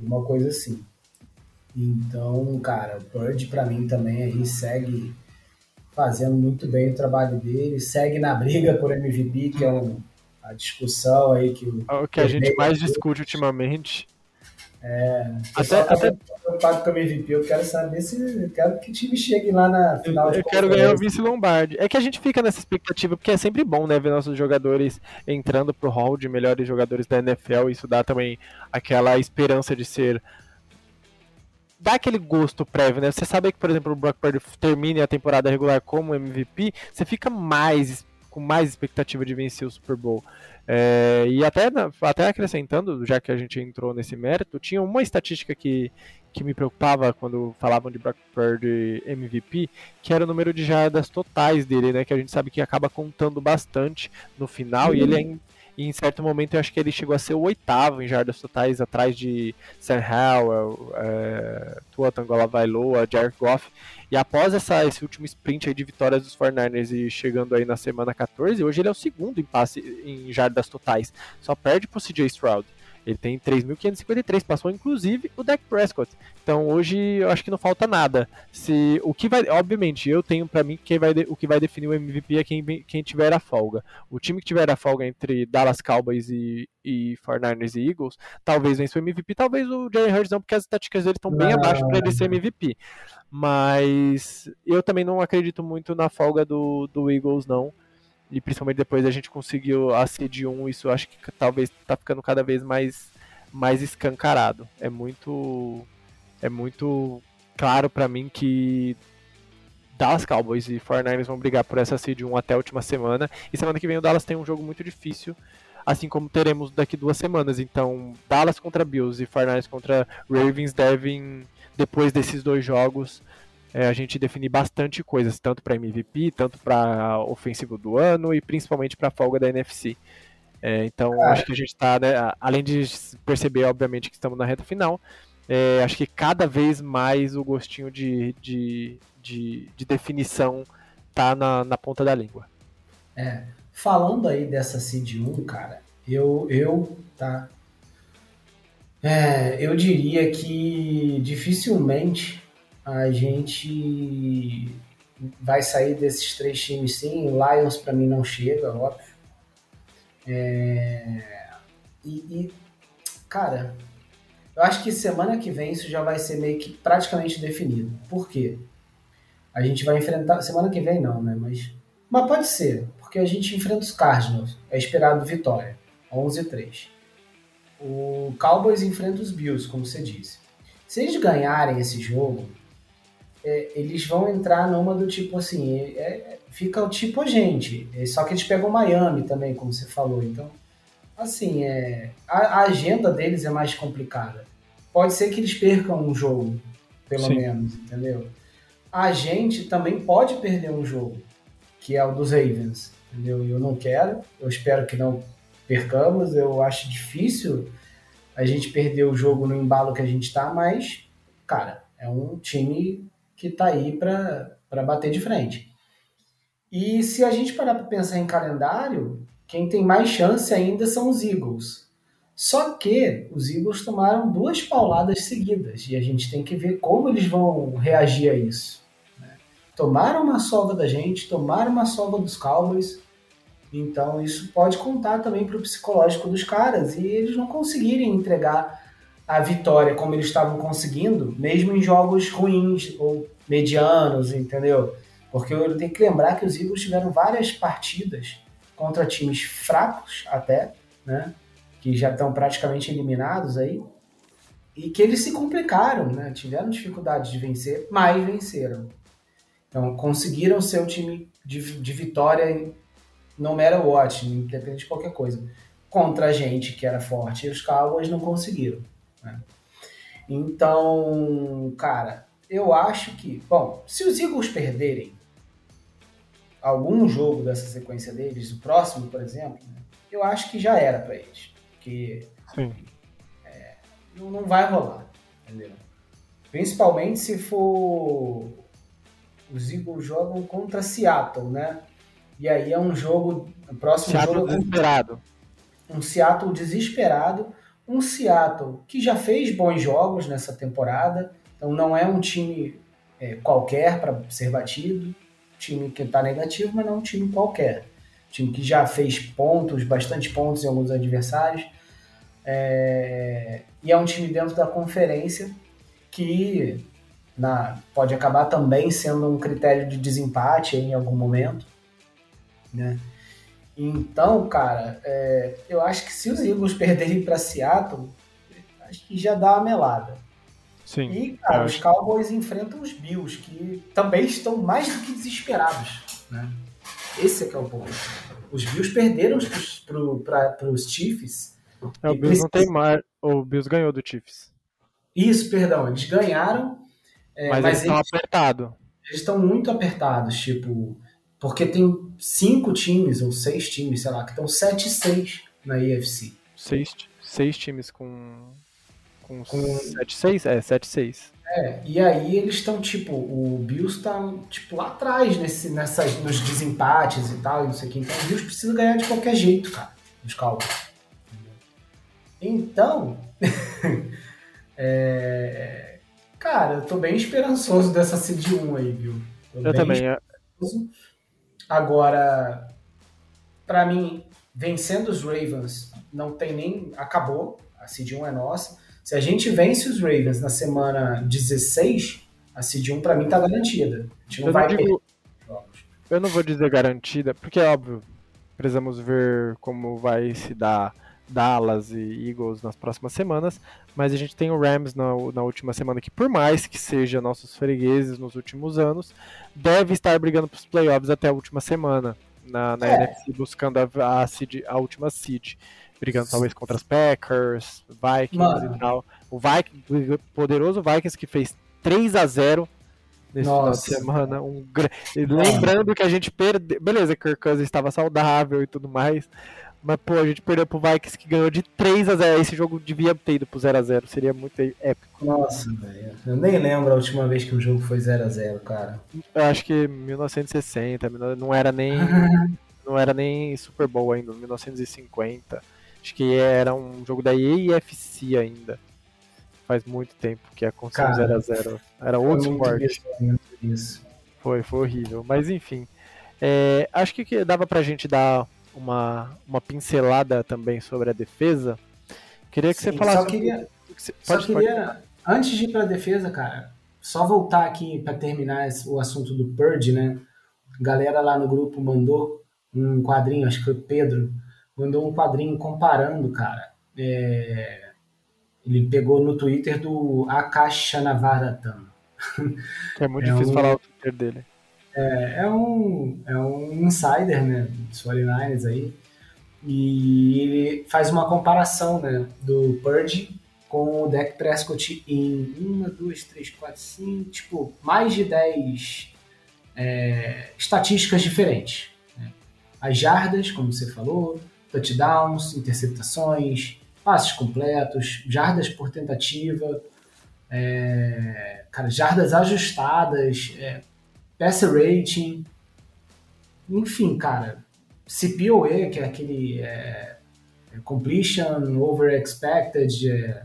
Speaker 1: Uma coisa assim. Então, cara, o Purge para mim também aí segue fazendo muito bem o trabalho dele, segue na briga por MVP, que é um, a discussão aí que o,
Speaker 2: o que a gente mais discute ultimamente.
Speaker 1: É, até, tá até preocupado com o MVP, eu quero saber se eu quero que o time chegue lá na final
Speaker 2: Eu quero ganhar o Vince Lombardi. É que a gente fica nessa expectativa, porque é sempre bom, né, ver nossos jogadores entrando pro hall de melhores jogadores da NFL, isso dá também aquela esperança de ser dá aquele gosto prévio, né? Você sabe que, por exemplo, o Brock Purdy termine a temporada regular como MVP, você fica mais com mais expectativa de vencer o Super Bowl. É, e até, até acrescentando, já que a gente entrou nesse mérito, tinha uma estatística que, que me preocupava quando falavam de Brock Purdy MVP, que era o número de jardas totais dele, né? Que a gente sabe que acaba contando bastante no final, uhum. e ele é e em certo momento eu acho que ele chegou a ser o oitavo em jardas totais, atrás de Sam Howell, é, Tua Tangola Vailoa, Jared Goff. E após essa, esse último sprint aí de vitórias dos 49ers e chegando aí na semana 14, hoje ele é o segundo em passe em jardas totais. Só perde pro CJ Stroud. Ele tem 3.553, passou inclusive o Dak Prescott. Então hoje eu acho que não falta nada. Se o que vai, obviamente, eu tenho para mim que vai, o que vai definir o MVP é quem, quem tiver a folga. O time que tiver a folga entre Dallas Cowboys e, e 49ers e Eagles, talvez vença o MVP, talvez o Jalen Hurts não, porque as estatísticas dele estão bem abaixo para ele ser MVP. Mas eu também não acredito muito na folga do, do Eagles não e principalmente depois a gente conseguiu a seed 1, isso acho que talvez tá ficando cada vez mais, mais escancarado. É muito é muito claro para mim que Dallas Cowboys e 49ers vão brigar por essa seed 1 até a última semana. E semana que vem o Dallas tem um jogo muito difícil, assim como teremos daqui duas semanas. Então, Dallas contra Bills e 49ers contra Ravens devem, depois desses dois jogos, é, a gente definir bastante coisas, tanto para MVP, tanto para ofensivo do ano e principalmente para folga da NFC. É, então, acho que a gente está, né, além de perceber, obviamente, que estamos na reta final, é, acho que cada vez mais o gostinho de, de, de, de definição tá na, na ponta da língua.
Speaker 1: É, falando aí dessa Seed 1, cara, eu, eu tá, é, eu diria que dificilmente a gente vai sair desses três times sim. O Lions para mim não chega, óbvio. É... E, e, cara, eu acho que semana que vem isso já vai ser meio que praticamente definido. Por quê? A gente vai enfrentar. Semana que vem não, né? Mas, mas pode ser, porque a gente enfrenta os Cardinals. É esperado vitória. 11-3. O Cowboys enfrenta os Bills, como você disse. Se eles ganharem esse jogo, é, eles vão entrar numa do tipo assim, é, é, fica o tipo a gente, é, só que eles pegam Miami também, como você falou, então, assim, é, a, a, agenda deles é mais complicada. Pode ser que eles percam um jogo, pelo Sim. menos, entendeu? A gente também pode perder um jogo, que é o dos Ravens, entendeu? Eu não quero, eu espero que não percamos, eu acho difícil a gente perder o jogo no embalo que a gente está, mas, cara, é um time que está aí para bater de frente. E se a gente parar para pensar em calendário, quem tem mais chance ainda são os Eagles. Só que os Eagles tomaram duas pauladas seguidas e a gente tem que ver como eles vão reagir a isso. Né? Tomaram uma sova da gente, tomaram uma sova dos Cowboys, então isso pode contar também para o psicológico dos caras e eles não conseguirem entregar a vitória como eles estavam conseguindo, mesmo em jogos ruins ou medianos, entendeu? Porque eu tenho que lembrar que os Eagles tiveram várias partidas contra times fracos até, né? Que já estão praticamente eliminados aí. E que eles se complicaram, né? Tiveram dificuldade de vencer, mas venceram. Então conseguiram ser o time de, de vitória no matter what, independente de qualquer coisa. contra a gente que era forte e os Cowboys não conseguiram. Né? Então, cara, eu acho que, bom, se os Eagles perderem algum jogo dessa sequência deles, o próximo, por exemplo, né, eu acho que já era para eles. Porque é, não, não vai rolar, entendeu? Principalmente se for. Os Eagles jogam contra Seattle, né? E aí é um jogo. O próximo
Speaker 2: Seattle
Speaker 1: jogo.
Speaker 2: É desesperado.
Speaker 1: Um Seattle desesperado. Um Seattle que já fez bons jogos nessa temporada. Então não é um time é, qualquer para ser batido time que está negativo, mas não um time qualquer. Time que já fez pontos, bastante pontos em alguns adversários. É... E é um time dentro da conferência que na... pode acabar também sendo um critério de desempate em algum momento. Né? Então, cara, é... eu acho que se os Eagles perderem para Seattle, acho que já dá uma melada.
Speaker 2: Sim.
Speaker 1: E, cara, os Cowboys enfrentam os Bills, que também estão mais do que desesperados. Né? Esse é que é o ponto. Os Bills perderam para os Chiefs.
Speaker 2: É, o Bills não tem mais. O Bills ganhou do Chiefs.
Speaker 1: Isso, perdão. Eles ganharam.
Speaker 2: É, mas, mas, eles estão apertados.
Speaker 1: Eles estão muito apertados, tipo. Porque tem cinco times, ou seis times, sei lá, que estão 7-6 na EFC.
Speaker 2: Seis, seis times com com, com... 7-6? É, 7-6.
Speaker 1: É, e aí eles estão, tipo, o Bills tá, tipo, lá atrás nesse, nessas, nos desempates e tal, e não sei o que. Então o Bills precisa ganhar de qualquer jeito, cara, os Cowboys. Então, é, cara, eu tô bem esperançoso dessa Seed 1 aí, viu?
Speaker 2: Tô eu também.
Speaker 1: Agora, para mim, vencendo os Ravens, não tem nem. Acabou. A Seed 1 é nossa. Se a gente vence os Ravens na semana 16, a Seed 1 para mim tá garantida. A gente não eu vai não digo,
Speaker 2: Eu não vou dizer garantida, porque é óbvio, precisamos ver como vai se dar Dallas e Eagles nas próximas semanas, mas a gente tem o Rams na, na última semana que, por mais que seja nossos fregueses nos últimos anos, deve estar brigando para os playoffs até a última semana na, na é. NFC, buscando a, a, seed, a última seed brigando talvez contra as Packers, Vikings Mano. e tal. O Vikings, poderoso Vikings que fez 3 a 0 nesse Nossa. final de semana. Um... Lembrando que a gente perdeu. Beleza, Kirk Cousins estava saudável e tudo mais. Mas, pô, a gente perdeu pro Vikings que ganhou de 3 a 0 Esse jogo devia ter ido pro 0 a 0 Seria muito épico.
Speaker 1: Nossa, velho. Eu nem lembro a última vez que o jogo foi 0 a 0 cara.
Speaker 2: Eu acho que 1960. Não era nem. não era nem Super Bowl ainda, 1950. Acho que era um jogo da EFC ainda. Faz muito tempo que aconteceu 0x0. Era outro esporte. Foi, foi horrível. Mas enfim. É, acho que dava pra gente dar uma, uma pincelada também sobre a defesa. Queria que Sim, você falasse.
Speaker 1: Só queria. Você... Só pode, queria pode. Antes de ir pra defesa, cara, só voltar aqui para terminar o assunto do Purge, né? A galera lá no grupo mandou um quadrinho, acho que foi o Pedro, mandou um quadrinho comparando, cara. É, ele pegou no Twitter do Akash Shanavaratan.
Speaker 2: É muito é difícil um, falar o Twitter dele.
Speaker 1: É, é, um, é um insider, né, dos 49ers aí, e ele faz uma comparação, né, do Purge com o Dak Prescott em uma, duas, três, quatro, cinco, tipo, mais de 10 é, estatísticas diferentes. Né? As jardas, como você falou, touchdowns, interceptações, passes completos, jardas por tentativa, é, cara, jardas ajustadas, é, passer rating, enfim, cara, CPOE, que é aquele é, é, completion over expected, é,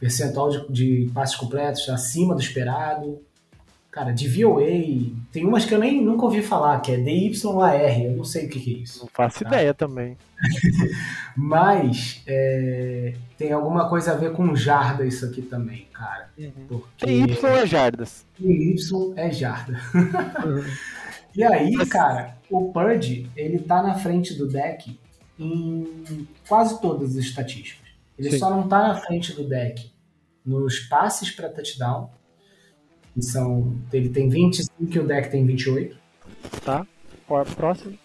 Speaker 1: percentual de, de passes completos acima do esperado, Cara, de VOA, tem umas que eu nem nunca ouvi falar, que é DYAR, eu não sei o que, que é isso.
Speaker 2: Não faço tá? ideia também.
Speaker 1: Mas é, tem alguma coisa a ver com jarda isso aqui também, cara.
Speaker 2: Uhum. Porque... Tem Y é jardas.
Speaker 1: Y é jarda. Uhum. e aí, cara, o Purge, ele tá na frente do deck em quase todas as estatísticas. Ele Sim. só não tá na frente do deck nos passes para touchdown são, ele tem 25 e o deck tem 28.
Speaker 2: Tá. Próximo.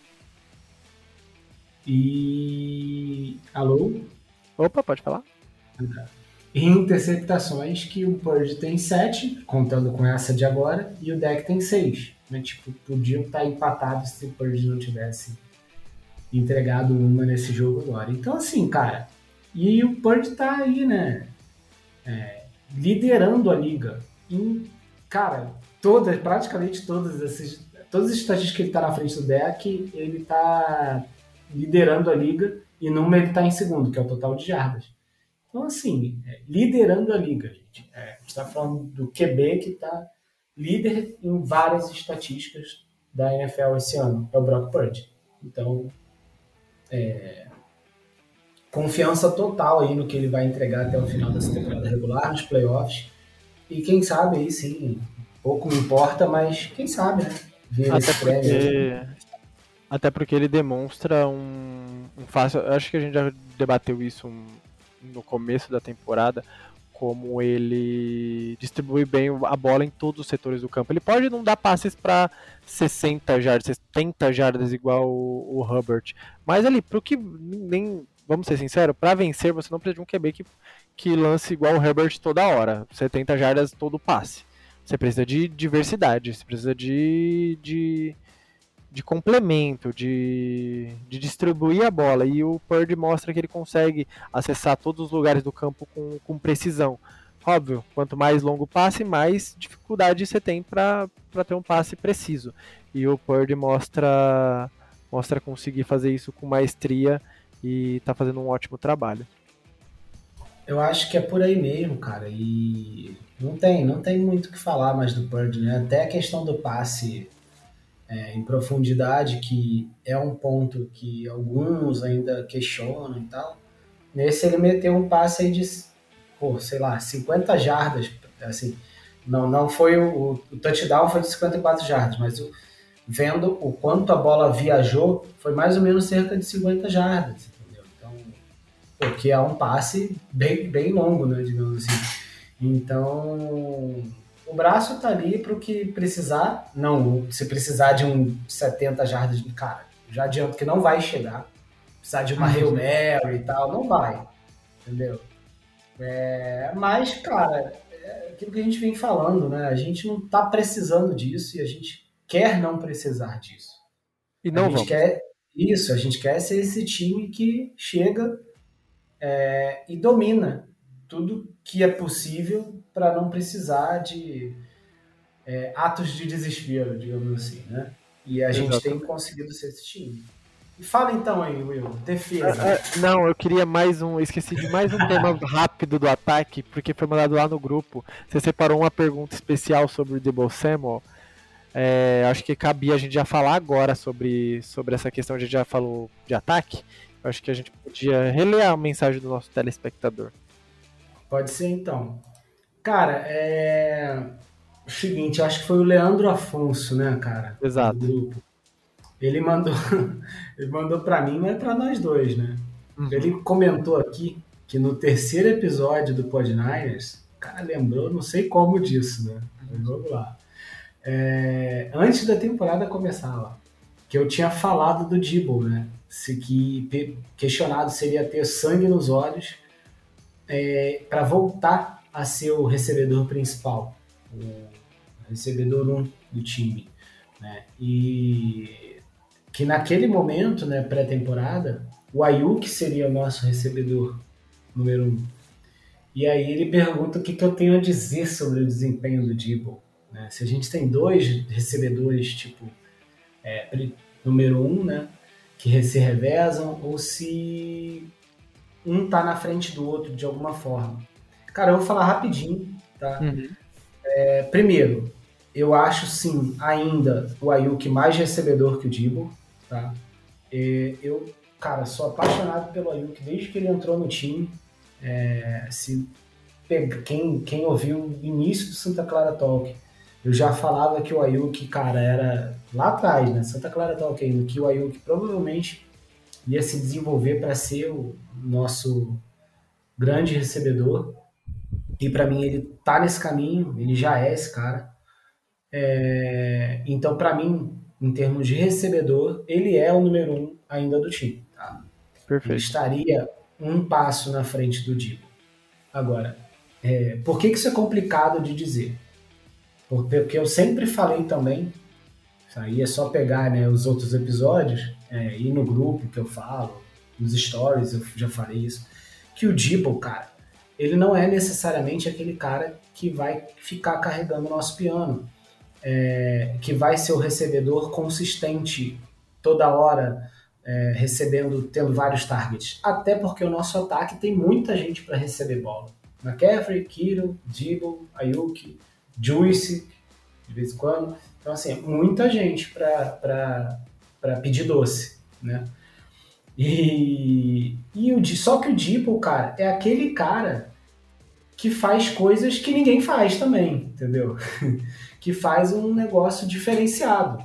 Speaker 1: E Alô?
Speaker 2: Opa, pode falar.
Speaker 1: Em interceptações, que o Purge tem 7, contando com essa de agora, e o deck tem 6. Né? Tipo, podiam estar empatados se o Purge não tivesse entregado uma nesse jogo agora. Então, assim, cara, e o Purge tá aí, né? É, liderando a liga. Em, cara, todas, praticamente todas essas, todas as estatísticas que ele tá na frente do deck, ele tá liderando a liga e numa ele tá em segundo, que é o total de jardas. Então, assim, é, liderando a liga, gente. É, a gente tá falando do QB que tá líder em várias estatísticas da NFL esse ano, é o Brock Purdy. Então, é, confiança total aí no que ele vai entregar até o final dessa temporada regular, nos playoffs. E quem sabe aí sim, pouco me importa, mas quem sabe, né?
Speaker 2: Ver até esse porque, prêmio. Até porque ele demonstra um, um fácil. Acho que a gente já debateu isso um, no começo da temporada. Como ele distribui bem a bola em todos os setores do campo. Ele pode não dar passes para 60 jardas, 70 jardas igual o, o Hubbard. Mas ali, pro que nem vamos ser sinceros, para vencer você não precisa de um QB que, que lance igual o Herbert toda hora, 70 jardas todo passe. Você precisa de diversidade, você precisa de, de, de complemento, de, de distribuir a bola. E o Purdy mostra que ele consegue acessar todos os lugares do campo com, com precisão. Óbvio, quanto mais longo passe, mais dificuldade você tem para ter um passe preciso. E o Purdy mostra, mostra conseguir fazer isso com maestria e tá fazendo um ótimo trabalho.
Speaker 1: Eu acho que é por aí mesmo, cara. E não tem, não tem muito o que falar mais do Bird, né? Até a questão do passe é, em profundidade, que é um ponto que alguns ainda questionam e tal. Nesse ele meteu um passe aí de, pô, sei lá, 50 jardas, assim. Não, não foi o, o touchdown foi de 54 jardas, mas o, vendo o quanto a bola viajou, foi mais ou menos cerca de 50 jardas, entendeu? Então, porque é um passe bem, bem longo, né, digamos assim. Então, o braço tá ali para o que precisar. Não, se precisar de um 70 jardas, cara, já adianto que não vai chegar. Precisar de uma uhum. Hail Mary e tal, não vai, entendeu? É, mas, cara, é aquilo que a gente vem falando, né? A gente não tá precisando disso e a gente quer não precisar disso.
Speaker 2: E não a gente vamos.
Speaker 1: quer isso, a gente quer ser esse time que chega é, e domina tudo que é possível para não precisar de é, atos de desespero, digamos assim, né? E a Exato. gente tem conseguido ser esse time. E fala então aí, Will, defesa.
Speaker 2: É, é, não, eu queria mais um. Esqueci de mais um tema rápido do ataque, porque foi mandado lá no grupo. Você separou uma pergunta especial sobre o Debo Samuel. É, acho que cabia a gente já falar agora sobre, sobre essa questão. A gente já falou de ataque. Acho que a gente podia reler a mensagem do nosso telespectador.
Speaker 1: Pode ser então. Cara, é. O seguinte, acho que foi o Leandro Afonso, né, cara?
Speaker 2: Exato. Do grupo.
Speaker 1: Ele mandou, ele mandou para mim, mas é para nós dois, né? Uhum. Ele comentou aqui que no terceiro episódio do Pod Niners, o cara lembrou, não sei como disso, né? Mas vamos lá é, antes da temporada começar, que eu tinha falado do Dibble, né? Se que questionado seria ter sangue nos olhos é, para voltar a ser o recebedor principal, o recebedor um do time, né? E que naquele momento, né, pré-temporada, o Ayuk seria o nosso recebedor número um. E aí ele pergunta o que, que eu tenho a dizer sobre o desempenho do Dibble. Né? Se a gente tem dois recebedores, tipo, é, número um, né, que se revezam, ou se um tá na frente do outro de alguma forma. Cara, eu vou falar rapidinho, tá? Uhum. É, primeiro, eu acho sim ainda o Ayuk mais recebedor que o Dibo, tá? E eu, cara, sou apaixonado pelo Ayuk desde que ele entrou no time. É, se quem, quem ouviu o início do Santa Clara Talk eu já falava que o Ayuk, cara, era lá atrás, né? Santa Clara Talk ainda, que o Ayuk provavelmente ia se desenvolver para ser o nosso grande recebedor. E para mim ele tá nesse caminho, ele já é esse cara. É... Então, para mim, em termos de recebedor, ele é o número um ainda do time. Tá?
Speaker 2: Perfeito.
Speaker 1: Ele estaria um passo na frente do Dibo. Agora, é, por que, que isso é complicado de dizer? Porque eu sempre falei também, isso aí é só pegar né, os outros episódios, é, ir no grupo que eu falo, nos stories eu já falei isso, que o Dibble, cara, ele não é necessariamente aquele cara que vai ficar carregando o nosso piano, é, que vai ser o recebedor consistente toda hora, é, recebendo, tendo vários targets. Até porque o nosso ataque tem muita gente para receber bola. McCaffrey, Kiro, Dibble, Ayuki, Juice, de vez em quando. Então, assim, muita gente para pedir doce, né? E, e o, só que o Dibble, cara, é aquele cara que faz coisas que ninguém faz também, entendeu? que faz um negócio diferenciado.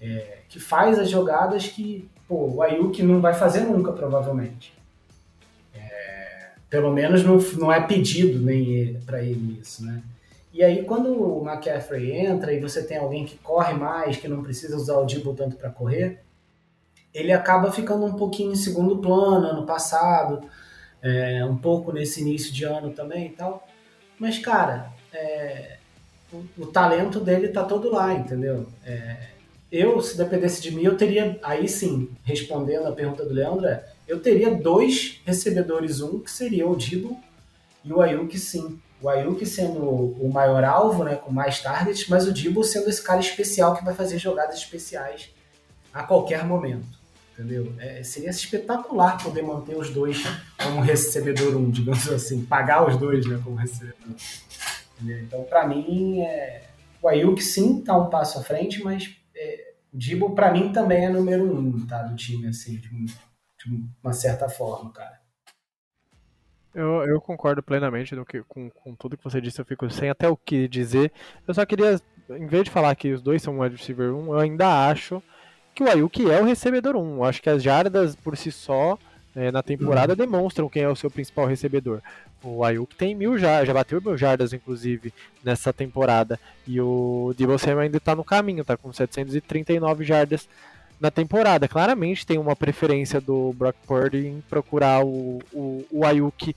Speaker 1: É, que faz as jogadas que pô, o Ayuki não vai fazer nunca, provavelmente. É, pelo menos não, não é pedido nem para ele isso, né? E aí, quando o McCaffrey entra e você tem alguém que corre mais, que não precisa usar o Dibble tanto para correr, ele acaba ficando um pouquinho em segundo plano ano passado, é, um pouco nesse início de ano também e tal. Mas, cara, é, o, o, talento dele tá todo lá, entendeu? É, eu, se dependesse de mim, eu teria, aí sim, respondendo a pergunta do Leandro, é, eu teria dois recebedores, um que seria o Dibble e o Ayuk, sim o Ayuk sendo o maior alvo, né, com mais targets, mas o Dibble sendo esse cara especial que vai fazer jogadas especiais a qualquer momento, entendeu? É, seria espetacular poder manter os dois como recebedor um, digamos assim, pagar os dois, né, como recebedor. Entendeu? Então, para mim, é... o Ayuk sim tá um passo à frente, mas é... o Dibble para mim também é número um, tá, do time, assim, de, de uma certa forma, cara.
Speaker 2: Eu, eu concordo plenamente que, com, com tudo que você disse, eu fico sem até o que dizer. Eu só queria, em vez de falar que os dois são wide receiver 1, eu ainda acho que o Ayuki é o recebedor 1. Eu acho que as jardas por si só é, na temporada demonstram quem é o seu principal recebedor. O Ayuk tem mil jardas, já bateu mil jardas, inclusive, nessa temporada. E o Debo Samuel ainda está no caminho, está com 739 jardas na temporada. Claramente tem uma preferência do Brock Purdy em procurar o, o, o Ayuk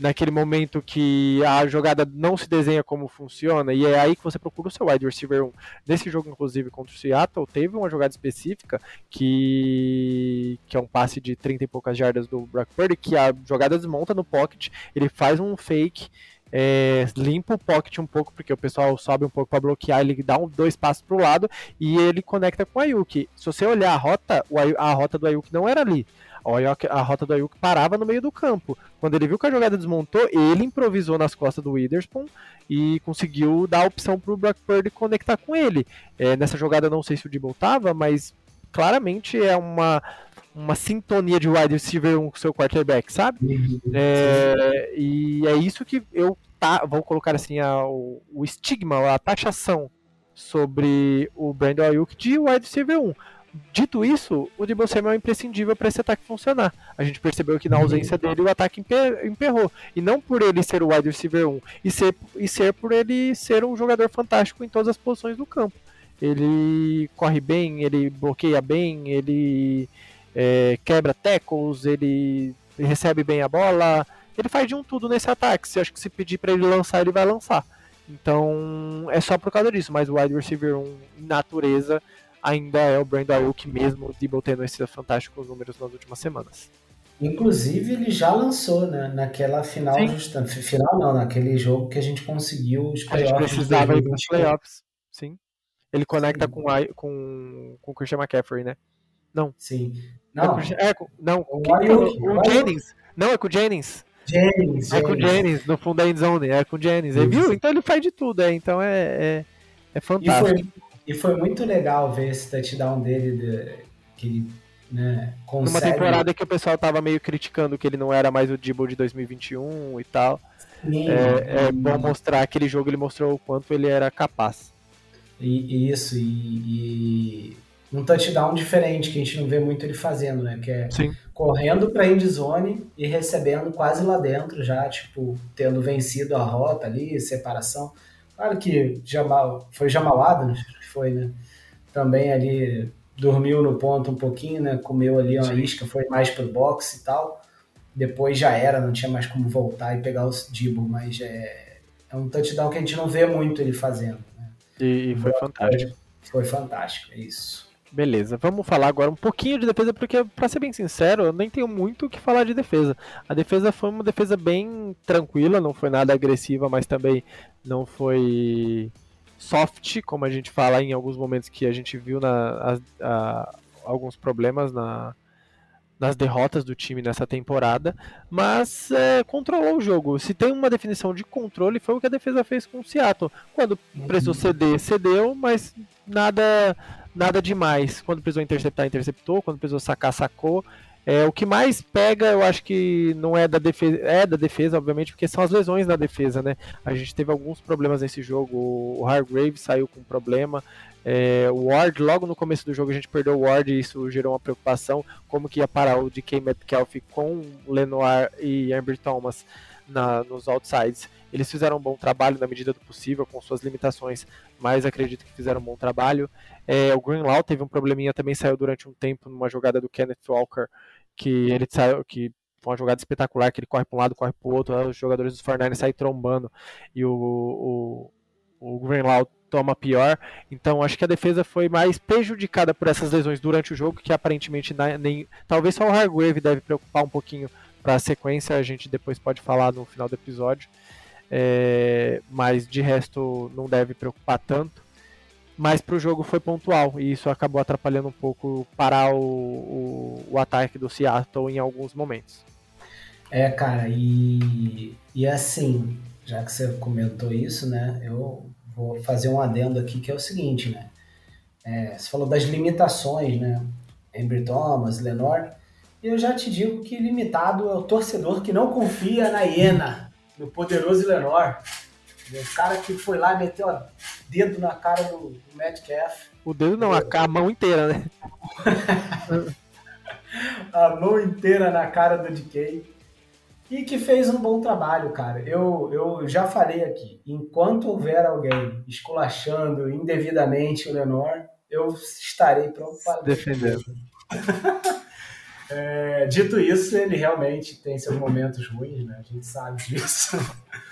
Speaker 2: naquele momento que a jogada não se desenha como funciona, e é aí que você procura o seu wide receiver 1. Nesse jogo, inclusive, contra o Seattle, teve uma jogada específica que, que é um passe de 30 e poucas jardas do Brock Purdy, que a jogada desmonta no pocket, ele faz um fake é, limpa o pocket um pouco, porque o pessoal sobe um pouco para bloquear, ele dá um, dois passos para o lado e ele conecta com o Ayuki. Se você olhar a rota, a rota do Ayuki não era ali. A rota do Ayuk parava no meio do campo. Quando ele viu que a jogada desmontou, ele improvisou nas costas do Witherspoon e conseguiu dar a opção para o Brock Purdy conectar com ele. É, nessa jogada, não sei se o Dibble tava, mas claramente é uma, uma sintonia de wide receiver com o seu quarterback, sabe? Uhum. É, e é isso que eu tá, vou colocar assim a, o, o estigma, a taxação sobre o Brandon Ayuk de wide receiver 1. Dito isso, o Debo Samuel é imprescindível para esse ataque funcionar. A gente percebeu que na uhum. ausência dele o ataque emperrou. E não por ele ser o wide receiver 1, e ser, e ser por ele ser um jogador fantástico em todas as posições do campo. Ele corre bem, ele bloqueia bem, ele é, quebra tackles, ele recebe bem a bola, ele faz de um tudo nesse ataque. Se acho que se pedir para ele lançar, ele vai lançar. Então é só por causa disso, mas o wide receiver 1 em natureza ainda é o Brandon Ayuk mesmo, o Debo tendo esses fantásticos números nas últimas semanas.
Speaker 1: Inclusive ele já lançou, né? Naquela final, justa, final não, naquele jogo que a gente conseguiu os
Speaker 2: playoffs. A gente precisava ir para os playoffs, sim. Ele conecta sim. com, com, com o Christian McCaffrey, né? Não.
Speaker 1: Sim.
Speaker 2: Não, é, é não. O, o, o, o Jennings. Não, é com o Jennings.
Speaker 1: Jennings.
Speaker 2: É com o Jennings, no fundo da endzone, é com o Jennings. Ele viu? Então ele faz de tudo, é. Então é, é, é fantástico.
Speaker 1: E foi, e foi, muito legal ver esse touchdown dele, de, que ele né, consegue...
Speaker 2: Numa temporada que o pessoal tava meio criticando que ele não era mais o Dibble de 2021 e tal. Sim, é, é bom mostrar aquele jogo, ele mostrou o quanto ele era capaz.
Speaker 1: E, isso, e, e um touchdown diferente que a gente não vê muito ele fazendo, né? Que é
Speaker 2: Sim.
Speaker 1: correndo para endzone e recebendo quase lá dentro já, tipo, tendo vencido a rota ali, separação. Claro que Jamal, foi Jamal Adams foi, né? Também ali dormiu no ponto um pouquinho, né? Comeu ali uma Sim. isca, foi mais pro boxe e tal. depois já era, não tinha mais como voltar e pegar o Dibble, mas é, é um touchdown que a gente não vê muito ele fazendo. Né?
Speaker 2: E, e foi fantástico.
Speaker 1: Foi fantástico, é isso.
Speaker 2: Beleza, vamos falar agora um pouquinho de defesa, porque, para ser bem sincero, eu nem tenho muito o que falar de defesa. A defesa foi uma defesa bem tranquila, não foi nada agressiva, mas também não foi soft, como a gente fala em alguns momentos que a gente viu na, a, a, alguns problemas na, nas derrotas do time nessa temporada, mas é, controlou o jogo. Se tem uma definição de controle, foi o que a defesa fez com o Seattle. Quando precisou ceder, cedeu, mas nada nada demais. Quando precisou interceptar, interceptou. Quando precisou sacar, sacou. É, o que mais pega, eu acho que não é da defesa, é da defesa, obviamente, porque são as lesões da defesa, né? A gente teve alguns problemas nesse jogo. O Hargrave saiu com problema. É, o Ward, logo no começo do jogo, a gente perdeu o Ward e isso gerou uma preocupação. Como que ia parar o DK Metcalf com Lenoir e Amber Thomas na, nos outsides. Eles fizeram um bom trabalho na medida do possível, com suas limitações, mas acredito que fizeram um bom trabalho. É, o Greenlaw teve um probleminha, também saiu durante um tempo numa jogada do Kenneth Walker, que ele saiu, que uma jogada espetacular, que ele corre para um lado, corre para o outro, os jogadores dos 49 saem trombando, e o, o, o Greenlaw toma pior. Então acho que a defesa foi mais prejudicada por essas lesões durante o jogo, que aparentemente nem. Talvez só o Hargrave deve preocupar um pouquinho para a sequência, a gente depois pode falar no final do episódio. É, mas de resto não deve preocupar tanto. Mas para o jogo foi pontual e isso acabou atrapalhando um pouco parar o, o, o ataque do Seattle em alguns momentos.
Speaker 1: É, cara, e, e assim, já que você comentou isso, né, eu vou fazer um adendo aqui que é o seguinte, né, é, você falou das limitações, né, Embry Thomas, Lenor, e eu já te digo que limitado é o torcedor que não confia na hiena, no poderoso Lenor. O cara que foi lá e meteu o dedo na cara do, do Metcalf.
Speaker 2: O dedo não, a, a mão inteira, né?
Speaker 1: a mão inteira na cara do DK. E que fez um bom trabalho, cara. Eu, eu já falei aqui, enquanto houver alguém esculachando indevidamente o Lenor, eu estarei pronto para
Speaker 2: defender.
Speaker 1: É, dito isso, ele realmente tem seus momentos ruins, né? A gente sabe disso.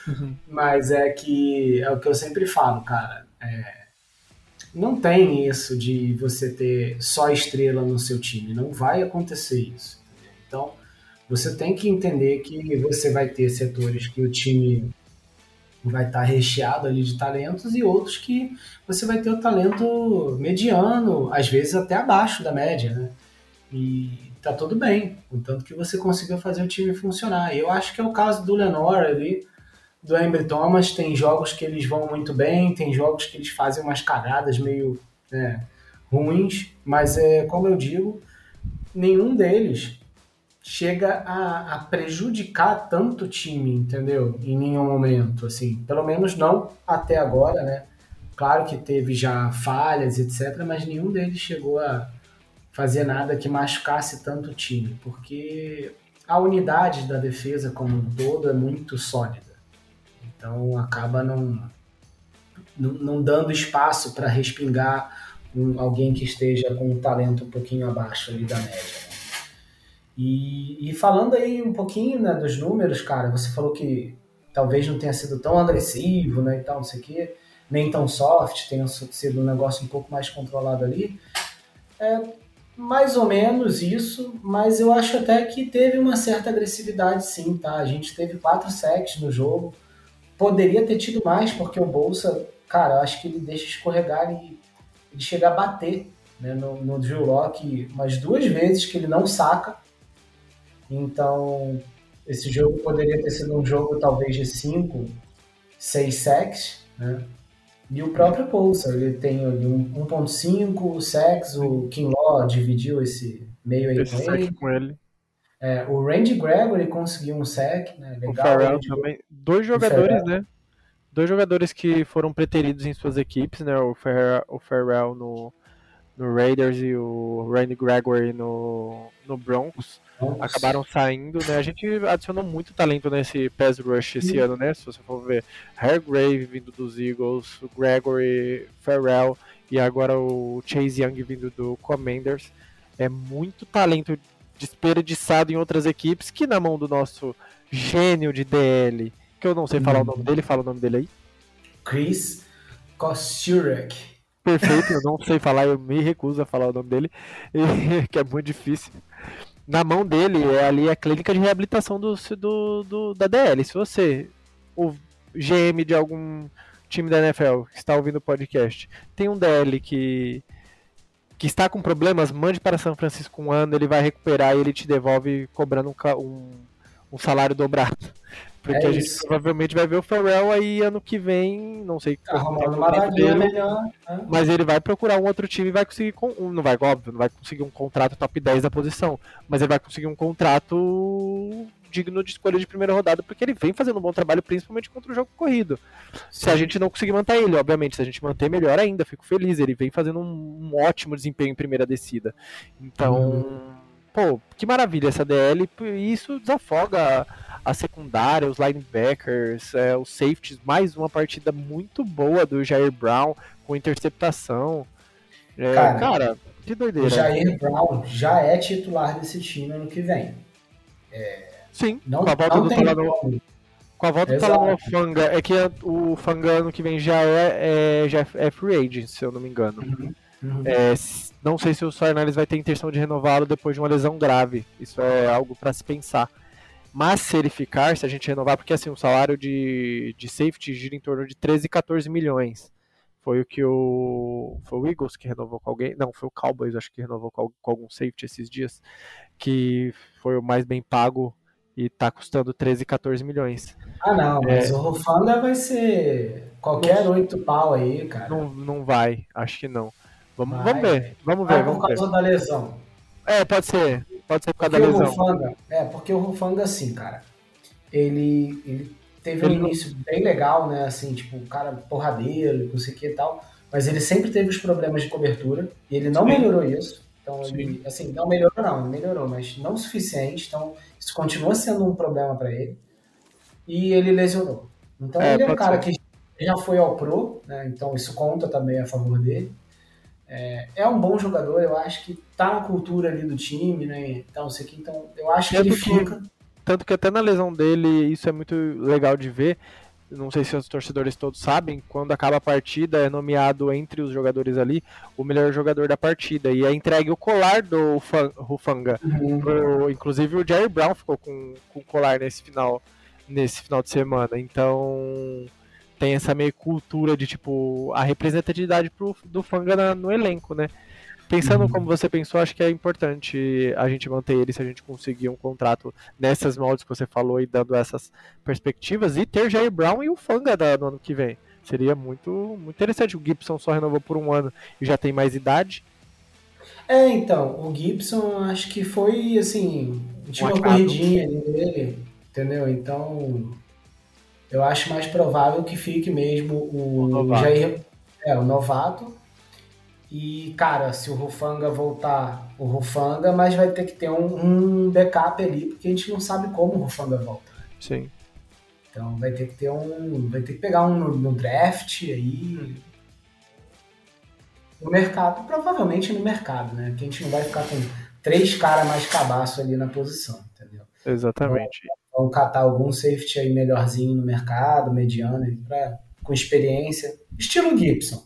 Speaker 1: Uhum. Mas é que é o que eu sempre falo, cara. É, não tem isso de você ter só estrela no seu time. Não vai acontecer isso. Então, você tem que entender que você vai ter setores que o time vai estar recheado ali de talentos e outros que você vai ter o talento mediano, às vezes até abaixo da média, né? E tá tudo bem, contanto que você consiga fazer o time funcionar. Eu acho que é o caso do Lenor ali, do Embry Thomas, tem jogos que eles vão muito bem, tem jogos que eles fazem umas cagadas meio né, ruins, mas é como eu digo, nenhum deles chega a, a, prejudicar tanto o time, entendeu? Em nenhum momento, assim, pelo menos não até agora, né? Claro que teve já falhas, etc., mas nenhum deles chegou a, fazer nada que machucasse tanto o time, porque a unidade da defesa como um todo é muito sólida. Então acaba não, não, dando espaço para respingar um, alguém que esteja com um talento um pouquinho abaixo ali da média. Né? E, e, falando aí um pouquinho né, dos números, cara, você falou que talvez não tenha sido tão agressivo, né, e tal, não sei o quê, nem tão soft, tenha sido um negócio um pouco mais controlado ali. É, mais ou menos isso, mas eu acho até que teve uma certa agressividade sim, tá? A gente teve quatro sacks no jogo. Poderia ter tido mais, porque o Bolsa, cara, eu acho que ele deixa escorregar e ele chega a bater né, no, no Drew Locke umas duas vezes que ele não saca. Então, esse jogo poderia ter sido um jogo talvez de cinco, seis sacks, né? E o próprio Pulsar, ele tem ali 1.5 sex, o Kinlaw dividiu esse meio aí
Speaker 2: esse com, ele. com ele.
Speaker 1: É, o Randy Gregory conseguiu um sec, né? Legal,
Speaker 2: o Farrell também. Dois jogadores, né? Dois jogadores que foram preteridos em suas equipes, né? O Farrell, o Farrell no, no Raiders e o Randy Gregory no, no Broncos Nossa. acabaram saindo, né? A gente adicionou muito talento nesse pass rush esse ano, né? Se você for ver, Hargrave vindo dos Eagles, Gregory, Farrell e agora o Chase Young vindo do Commanders. É muito talento desperdiçado em outras equipes que na mão do nosso gênio de DL, que eu não sei falar hum. o nome dele, fala o nome dele aí.
Speaker 1: Chris Kosturek.
Speaker 2: Perfeito, eu não sei falar, eu me recuso a falar o nome dele, que é muito difícil. Na mão dele é ali a clínica de reabilitação do, do, do da DL. Se você, o GM de algum time da NFL que está ouvindo o podcast, tem um DL que que está com problemas, mande para São Francisco um ano, ele vai recuperar e ele te devolve cobrando um, um, um salário dobrado. Porque é a gente isso. provavelmente vai ver o Pharrell aí ano que vem, não sei
Speaker 1: tá arrumando uma vaguinha melhor. Né?
Speaker 2: Mas ele vai procurar um outro time e vai conseguir. Não vai, óbvio, não vai conseguir um contrato top 10 da posição. Mas ele vai conseguir um contrato digno de escolha de primeira rodada, porque ele vem fazendo um bom trabalho, principalmente contra o jogo corrido. Se a gente não conseguir manter ele, obviamente, se a gente manter, melhor ainda, fico feliz. Ele vem fazendo um, um ótimo desempenho em primeira descida. Então, uhum. pô, que maravilha essa DL, e isso desafoga a secundária, os linebackers, é, os safeties, mais uma partida muito boa do Jair Brown com interceptação. É, cara, cara, que doideira. O
Speaker 1: Jair Brown já é titular desse time ano que vem. É,
Speaker 2: Sim, não, com a volta do Talanoa. Com a volta Exato. do Talanoa Fanga, é que o Fanga ano que vem já é, é, já é free agent, se eu não me engano. Uhum. Uhum. É, não sei se o Sarnales vai ter intenção de renová-lo depois de uma lesão grave. Isso é algo para se pensar. Mas se ele ficar, se a gente renovar, porque assim, o salário de, de safety gira em torno de 13, 14 milhões. Foi o que o. Foi o Eagles que renovou com alguém. Não, foi o Cowboys, acho que renovou com, com algum safety esses dias. Que foi o mais bem pago e tá custando 13, 14 milhões.
Speaker 1: Ah, não, mas é... o Rufanga vai ser qualquer oito pau aí, cara.
Speaker 2: Não, não vai, acho que não. Vamos, vai, vamos ver, vamos ver.
Speaker 1: Vai por causa
Speaker 2: ver.
Speaker 1: da lesão.
Speaker 2: É, pode ser. Pode ser por causa porque da lesão.
Speaker 1: Rufanga, é, porque o Rufanga, assim, cara, ele, ele teve ele um início não... bem legal, né? Assim, tipo, o cara porradeiro, não sei o que e tal. Mas ele sempre teve os problemas de cobertura e ele não Sim. melhorou isso. Então, ele, assim, não melhorou, não, melhorou, mas não o suficiente. Então, isso continua sendo um problema para ele. E ele lesionou. Então, é, ele é um cara ser. que já foi ao Pro, né? Então, isso conta também a favor dele. É, é, um bom jogador, eu acho que tá na cultura ali do time, né? Então, sei que, então eu acho tanto que ele fica.
Speaker 2: tanto que até na lesão dele, isso é muito legal de ver não sei se os torcedores todos sabem, quando acaba a partida é nomeado entre os jogadores ali o melhor jogador da partida e é entregue o colar do Rufanga. Uhum. inclusive o Jerry Brown ficou com, com o colar nesse final, nesse final de semana. Então tem essa meio cultura de tipo a representatividade pro, do Fanga na, no elenco, né? Pensando uhum. como você pensou, acho que é importante a gente manter ele se a gente conseguir um contrato nessas moldes que você falou e dando essas perspectivas e ter Jair Brown e o Fanga no ano que vem. Seria muito, muito interessante. O Gibson só renovou por um ano e já tem mais idade.
Speaker 1: É, então, o Gibson acho que foi assim, tinha uma corridinha ali dele, entendeu? Então, eu acho mais provável que fique mesmo o, o Jair, é, o novato e, cara, se o Rufanga voltar, o Rufanga, mas vai ter que ter um, um backup ali, porque a gente não sabe como o Rufanga volta.
Speaker 2: Sim.
Speaker 1: Então vai ter que ter um. Vai ter que pegar um no, no draft aí. No mercado, provavelmente no mercado, né? Porque a gente não vai ficar com três caras mais cabaço ali na posição, entendeu?
Speaker 2: Exatamente.
Speaker 1: Então, vamos catar algum safety aí melhorzinho no mercado, mediano, pra, com experiência. Estilo Gibson.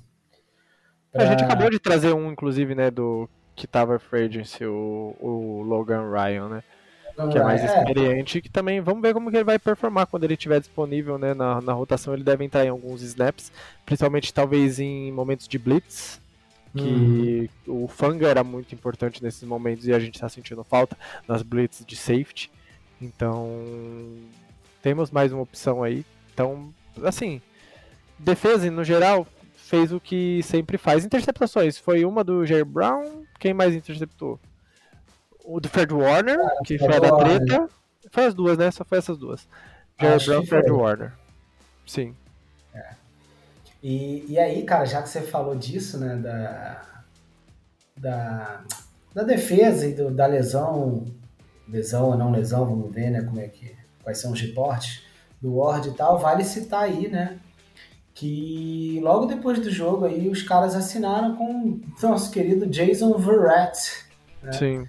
Speaker 2: Pra... A gente acabou de trazer um, inclusive, né, do que tava free agency, o, o Logan Ryan, né? Logan que é mais Ryan, experiente, é. que também vamos ver como que ele vai performar quando ele estiver disponível, né? Na, na rotação ele deve entrar em alguns snaps, principalmente talvez em momentos de blitz, que uhum. o Fanga era muito importante nesses momentos e a gente está sentindo falta nas blitz de safety. Então, temos mais uma opção aí. Então, assim, defesa no geral fez o que sempre faz. Interceptações, foi uma do Jair Brown, quem mais interceptou? O do Fred Warner, ah, que foi a da treta. Foi as duas, né? Só foi essas duas. Jair Brown e Fred Warner. Sim.
Speaker 1: É. E, e aí, cara, já que você falou disso, né, da, da, da defesa e do, da lesão, lesão ou não lesão, vamos ver, né, como é que, quais são os reportes do Ward e tal, vale citar aí, né, que logo depois do jogo aí os caras assinaram com o nosso querido Jason Verrett. Né?
Speaker 2: Sim.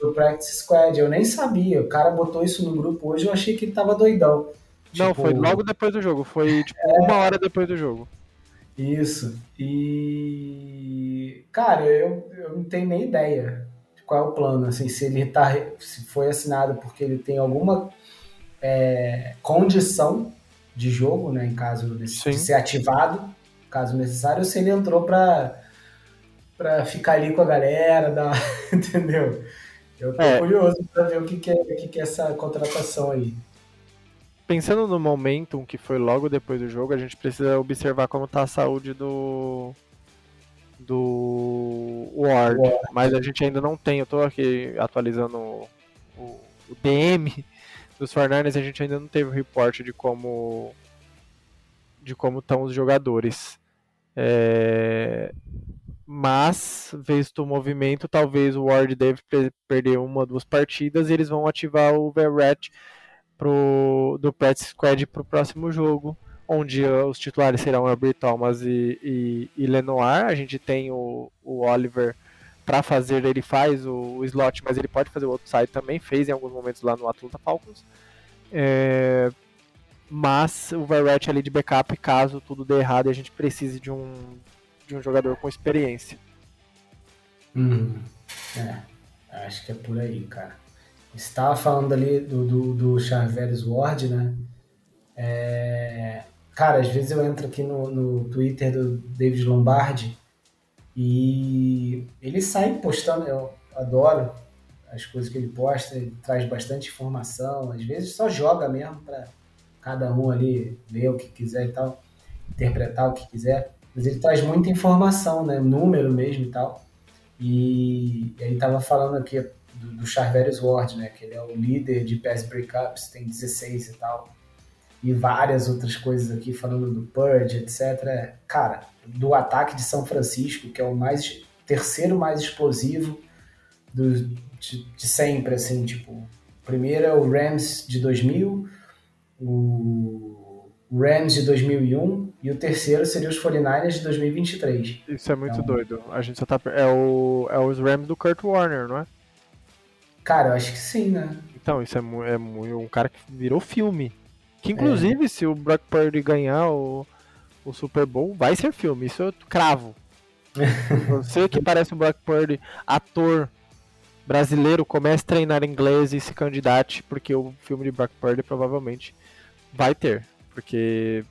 Speaker 1: do Practice Squad. Eu nem sabia. O cara botou isso no grupo hoje, eu achei que ele tava doidão.
Speaker 2: Não, tipo, foi logo depois do jogo. Foi tipo é... uma hora depois do jogo.
Speaker 1: Isso. E. Cara, eu, eu não tenho nem ideia de qual é o plano. Assim, se ele tá. Se foi assinado porque ele tem alguma é, condição de jogo, né? Em caso de, de ser ativado, caso necessário, ou se ele entrou para para ficar ali com a galera, dar, entendeu? Eu tô é. curioso para ver o que, que, é, o que, que é essa contratação aí.
Speaker 2: Pensando no momentum que foi logo depois do jogo, a gente precisa observar como tá a saúde do do Ward, Ward. mas a gente ainda não tem. Eu tô aqui atualizando o, o DM dos Fortnite, a gente ainda não teve o reporte de como de como estão os jogadores. É... Mas, visto o movimento, talvez o Ward deve perder uma ou duas partidas e eles vão ativar o Verret pro, do Practice Squad para o próximo jogo, onde os titulares serão Albert Thomas e, e, e Lenoir. A gente tem o, o Oliver para fazer, ele faz o, o, slot, mas ele pode fazer o outro side também, fez em alguns momentos lá no Atlanta Falcons. É, mas o Verret ali de backup caso tudo dê errado e a gente precise de um, de um jogador com experiência.
Speaker 1: Hum, é, acho que é por aí, cara. Estava falando ali do, do, do Charveres Ward, né? É, cara, às vezes eu entro aqui no, no Twitter do David Lombardi e ele sai postando, eu adoro as coisas que ele posta, ele traz bastante informação, às vezes só joga mesmo para cada um ali ler o que quiser e tal, interpretar o que quiser. Mas ele traz muita informação, né? Número mesmo e tal. E, e aí tava falando aqui do, do Charverius Ward, né? Que ele é o líder de pass breakups, tem 16 e tal. E várias outras coisas aqui falando do Purge, etc. Cara, do ataque de São Francisco, que é o mais terceiro mais explosivo do, de, de sempre, assim, tipo, primeiro é o Rams de 2000, o Rams de 2001 e o terceiro seria os 49ers de 2023.
Speaker 2: Isso é muito então, doido. A gente só tá. É, o, é os Rams do Kurt Warner, não é?
Speaker 1: Cara, eu acho que sim, né?
Speaker 2: Então, isso é, é um cara que virou filme. Que inclusive, é. se o Brock Purdy ganhar o, o Super Bowl, vai ser filme. Isso eu cravo. Você que parece o Brock Purdy, ator brasileiro, comece a treinar inglês e se candidate, porque o filme de Brock Purdy provavelmente vai ter. Porque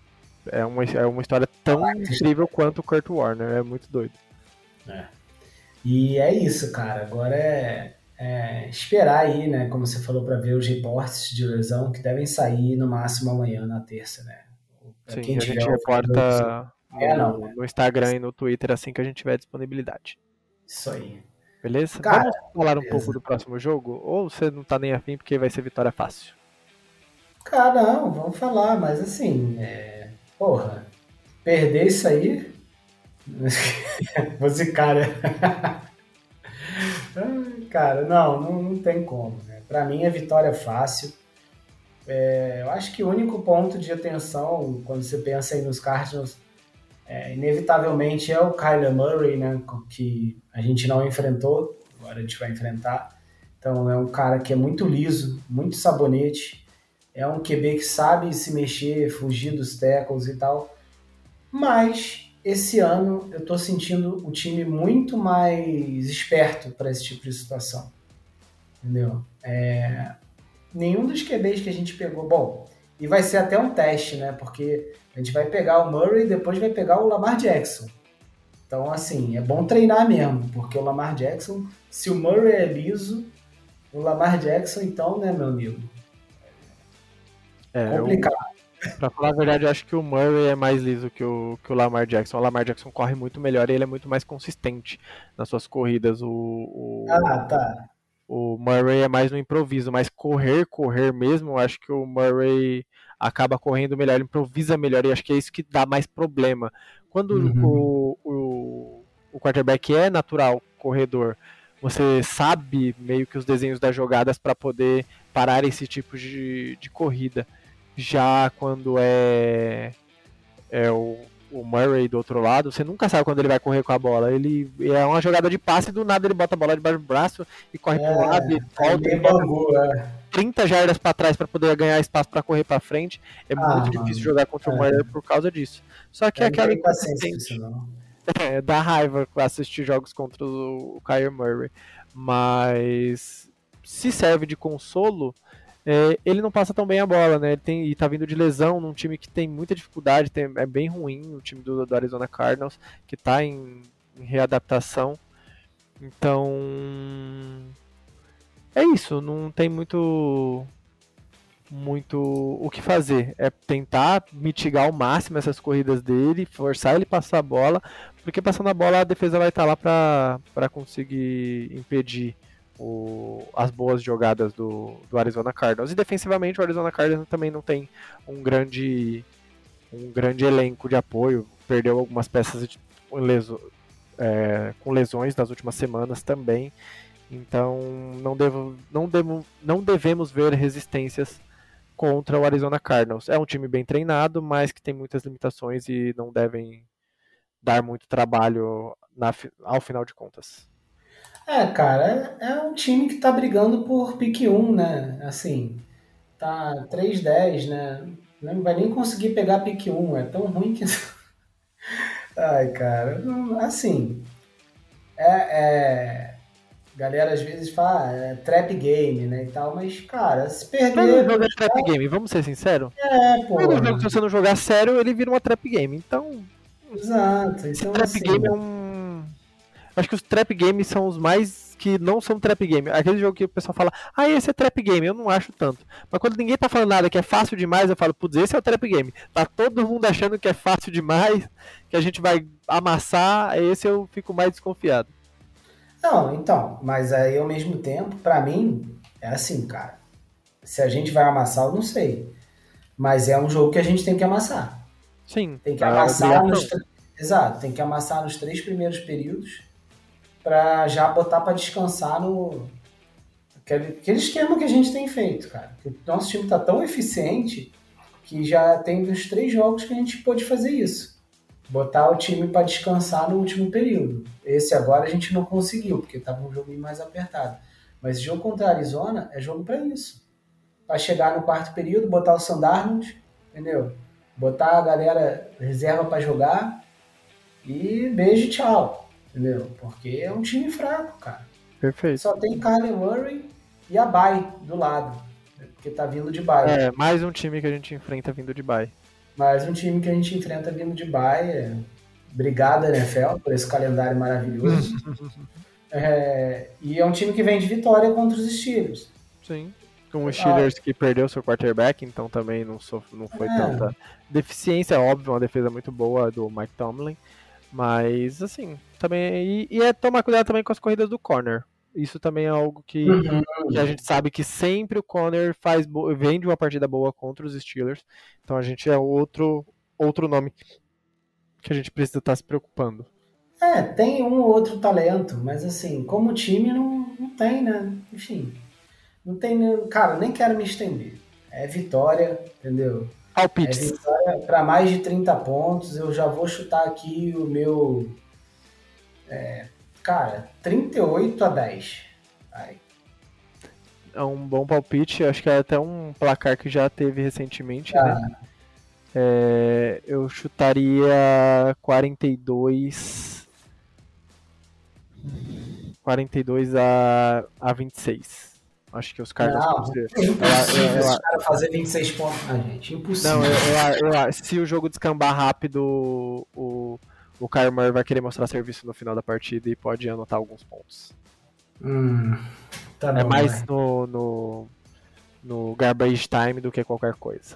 Speaker 2: é uma, é uma história tão incrível quanto o Kurt Warner, é muito doido.
Speaker 1: É. E é isso, cara. Agora é, é esperar aí, né? Como você falou, para ver os reportes de lesão que devem sair no máximo amanhã, na terça, né?
Speaker 2: Pra Sim, a gente reporta no, é, não, né? no Instagram e no Twitter assim que a gente tiver disponibilidade.
Speaker 1: Isso aí.
Speaker 2: Beleza? Cara, Vamos falar um beleza. pouco do próximo jogo? Ou você não tá nem afim porque vai ser vitória fácil?
Speaker 1: Cara, não, vamos falar, mas assim, é... porra, perder isso aí. Você, cara. cara, não, não, não tem como. Né? Para mim é vitória fácil. É, eu acho que o único ponto de atenção quando você pensa aí nos Cardinals, é, inevitavelmente é o Kyler Murray, né? Que a gente não enfrentou, agora a gente vai enfrentar. Então é um cara que é muito liso, muito sabonete é um QB que sabe se mexer, fugir dos tackles e tal. Mas esse ano eu estou sentindo o time muito mais esperto para esse tipo de situação. Entendeu? É... Nenhum dos QBs que a gente pegou. Bom, e vai ser até um teste, né? Porque a gente vai pegar o Murray e depois vai pegar o Lamar Jackson. Então, assim, é bom treinar mesmo, porque o Lamar Jackson, se o Murray é liso, o Lamar Jackson, então, né, meu amigo?
Speaker 2: É, complicado. Eu, pra falar a verdade, eu acho que o Murray é mais liso que o, que o Lamar Jackson. O Lamar Jackson corre muito melhor e ele é muito mais consistente nas suas corridas. O, o,
Speaker 1: ah, tá.
Speaker 2: O Murray é mais no improviso, mas correr, correr mesmo, eu acho que o Murray acaba correndo melhor, ele improvisa melhor, e acho que é isso que dá mais problema. Quando uhum. o, o, o quarterback é natural corredor, você sabe meio que os desenhos das jogadas para poder parar esse tipo de, de corrida. Já quando é, é o o Murray do outro lado, você nunca sabe quando ele vai correr com a bola. Ele é uma jogada de passe e do nada ele bota a bola debaixo do braço e corre é, para um lado e volta. É bambu, é. 30 jardas para trás para poder ganhar espaço para correr para frente. É ah, muito difícil jogar contra o é. Murray por causa disso. Só que é aquela inconsistente. É, dá raiva assistir jogos contra o Kyler Murray. Mas se serve de consolo, é, ele não passa tão bem a bola, né? Ele tem, e tá vindo de lesão num time que tem muita dificuldade, tem, é bem ruim o time do, do Arizona Cardinals, que tá em, em readaptação. Então. É isso, não tem muito muito o que fazer. É tentar mitigar ao máximo essas corridas dele, forçar ele passar a bola, porque passando a bola a defesa vai estar tá lá para conseguir impedir o, as boas jogadas do, do Arizona Cardinals. E defensivamente o Arizona Cardinals também não tem um grande, um grande elenco de apoio. Perdeu algumas peças de, leso, é, com lesões nas últimas semanas também. Então não, devo, não, devo, não devemos ver resistências contra o Arizona Cardinals. É um time bem treinado, mas que tem muitas limitações e não devem dar muito trabalho na, ao final de contas.
Speaker 1: É, cara, é, é um time que tá brigando por pique 1, né? Assim, tá 3-10, né? Não vai nem conseguir pegar pique 1, é tão ruim que. Ai, cara, assim. É, é, galera às vezes fala ah, é trap game, né, e tal, mas, cara, se perder... Mas
Speaker 2: não joga trap game, vamos ser sinceros?
Speaker 1: É, pô.
Speaker 2: se você não jogar sério, ele vira uma trap game, então...
Speaker 1: Exato, então
Speaker 2: Trap assim... game é um Acho que os trap games são os mais que não são trap game. Aquele jogo que o pessoal fala, ah, esse é trap game, eu não acho tanto. Mas quando ninguém tá falando nada que é fácil demais, eu falo, putz, esse é o trap game. Tá todo mundo achando que é fácil demais, que a gente vai amassar, esse eu fico mais desconfiado.
Speaker 1: Não, então, mas aí ao mesmo tempo, para mim, é assim, cara. Se a gente vai amassar, eu não sei. Mas é um jogo que a gente tem que amassar.
Speaker 2: Sim.
Speaker 1: Tem que amassar nos. Exato, tem que amassar nos três primeiros períodos para já botar para descansar no aquele, aquele esquema que a gente tem feito, cara. O nosso time está tão eficiente que já tem uns três jogos que a gente pode fazer isso. Botar o time para descansar no último período. Esse agora a gente não conseguiu, porque estava um jogo mais apertado. Mas jogo contra a Arizona é jogo para isso. Para chegar no quarto período, botar o Sandarnold, entendeu? Botar a galera reserva para jogar e beijo tchau. Entendeu? Porque é um time fraco, cara.
Speaker 2: Perfeito.
Speaker 1: Só tem Kyler Murray e a Bay do lado. Porque tá vindo de Bay.
Speaker 2: É, mais um time que a gente enfrenta vindo de Bay.
Speaker 1: Mais um time que a gente enfrenta vindo de Bay. É... Obrigado, NFL, por esse calendário maravilhoso. é... E é um time que vem de vitória contra os Steelers.
Speaker 2: Sim. Com os Steelers ah. que perdeu seu quarterback, então também não, sof... não foi é. tanta deficiência. Óbvio, uma defesa muito boa do Mike Tomlin. Mas, assim, também. E, e, é tomar cuidado também com as corridas do corner. Isso também é algo que, uhum. que a gente sabe que sempre o corner faz vem de uma partida boa contra os Steelers. Então a gente é outro, outro nome que a gente precisa estar se preocupando.
Speaker 1: É, tem um ou outro talento, mas assim, como time não, não tem, né? Enfim. Não tem. Cara, nem quero me estender. É vitória, entendeu?
Speaker 2: Palpites.
Speaker 1: É para mais de 30 pontos. Eu já vou chutar aqui o meu. É, cara, 38 a 10. Aí.
Speaker 2: É um bom palpite. Acho que é até um placar que já teve recentemente, ah. né? É, eu chutaria 42. 42 a, a 26. Acho que os Cardinals.
Speaker 1: Não, ser... é impossível os caras fazer 26 pontos na gente. Impossível.
Speaker 2: Não, eu, eu, eu, se o jogo descambar rápido, o, o Kyler Murray vai querer mostrar serviço no final da partida e pode anotar alguns pontos.
Speaker 1: Hum, tá
Speaker 2: é mais no, no, no garbage time do que qualquer coisa.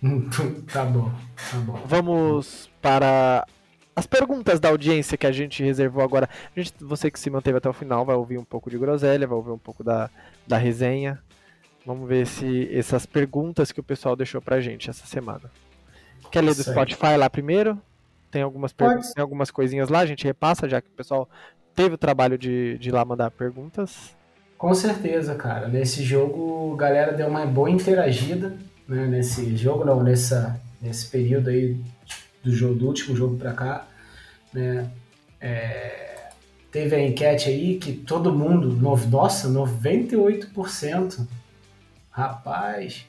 Speaker 1: tá bom, tá bom.
Speaker 2: Vamos para as perguntas da audiência que a gente reservou agora. A gente, você que se manteve até o final vai ouvir um pouco de groselha, vai ouvir um pouco da, da resenha. Vamos ver se essas perguntas que o pessoal deixou pra gente essa semana. Quer ler do Spotify lá primeiro? Tem algumas, tem algumas coisinhas lá, a gente repassa, já que o pessoal teve o trabalho de, de ir lá mandar perguntas.
Speaker 1: Com certeza, cara. Nesse jogo, a galera deu uma boa interagida. Né? Nesse jogo, não, nessa, nesse período aí do jogo do último jogo para cá, né? É, teve a enquete aí que todo mundo, no, nossa, 98%. Rapaz.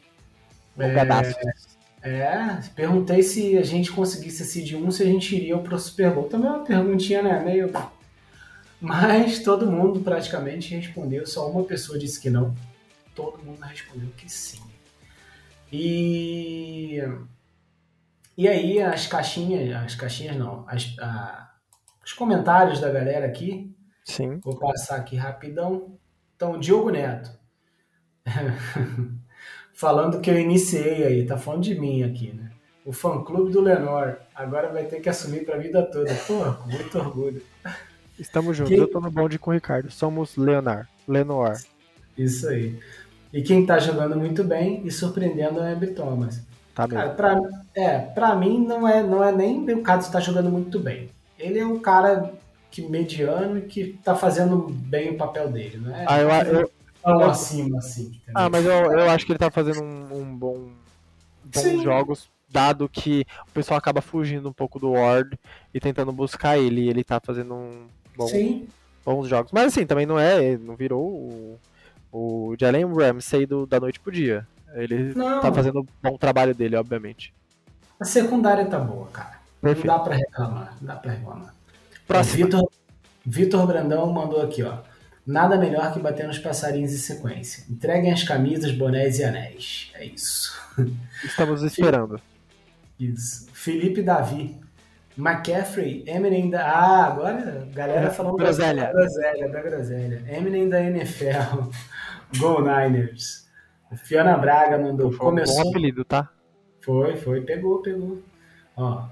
Speaker 1: É, é, perguntei se a gente conseguisse esse de 1, se a gente iria pro Super Bowl. Também é uma perguntinha, né? Meio. Mas todo mundo praticamente respondeu, só uma pessoa disse que não. Todo mundo respondeu que sim. E e aí as caixinhas, as caixinhas não, as, a, os comentários da galera aqui.
Speaker 2: Sim.
Speaker 1: Vou passar aqui rapidão. Então, Diogo Neto. falando que eu iniciei aí, tá falando de mim aqui, né? O fã clube do Lenor. Agora vai ter que assumir pra vida toda. Porra, com muito orgulho.
Speaker 2: Estamos juntos, quem... eu tô no bonde com o Ricardo. Somos Leonard, Lenoir.
Speaker 1: Isso aí. E quem tá jogando muito bem e surpreendendo é o Amber Thomas.
Speaker 2: Tá bem. Cara,
Speaker 1: pra, é, pra mim não é, não é nem o caso de estar jogando muito bem. Ele é um cara que mediano e que tá fazendo bem o papel dele, não é?
Speaker 2: Ah, eu, eu,
Speaker 1: tão eu, acima assim.
Speaker 2: Ah, mas eu, eu acho que ele tá fazendo um, um bom bons Sim. jogos, dado que o pessoal acaba fugindo um pouco do Ward e tentando buscar ele. E ele tá fazendo um bom, bons jogos. Mas assim, também não é, não virou o, o Jalen Ramsey do, da noite pro dia. Ele não. tá fazendo um bom trabalho dele, obviamente.
Speaker 1: A secundária tá boa, cara. Perfeito. Não dá pra reclamar. Não dá pra reclamar.
Speaker 2: Próximo.
Speaker 1: Vitor, Vitor Brandão mandou aqui, ó. Nada melhor que bater nos passarinhos em sequência. Entreguem as camisas, bonés e anéis. É isso.
Speaker 2: Estamos esperando.
Speaker 1: Isso. Felipe Davi. McCaffrey, Eminem da. Ah, agora a galera é, falando
Speaker 2: groselha.
Speaker 1: da groselha, da groselha. Eminem da NFL. Go Niners. Fiona Braga mandou.
Speaker 2: Foi começou... um bom apelido, tá?
Speaker 1: Foi, foi, pegou, pegou. Ó,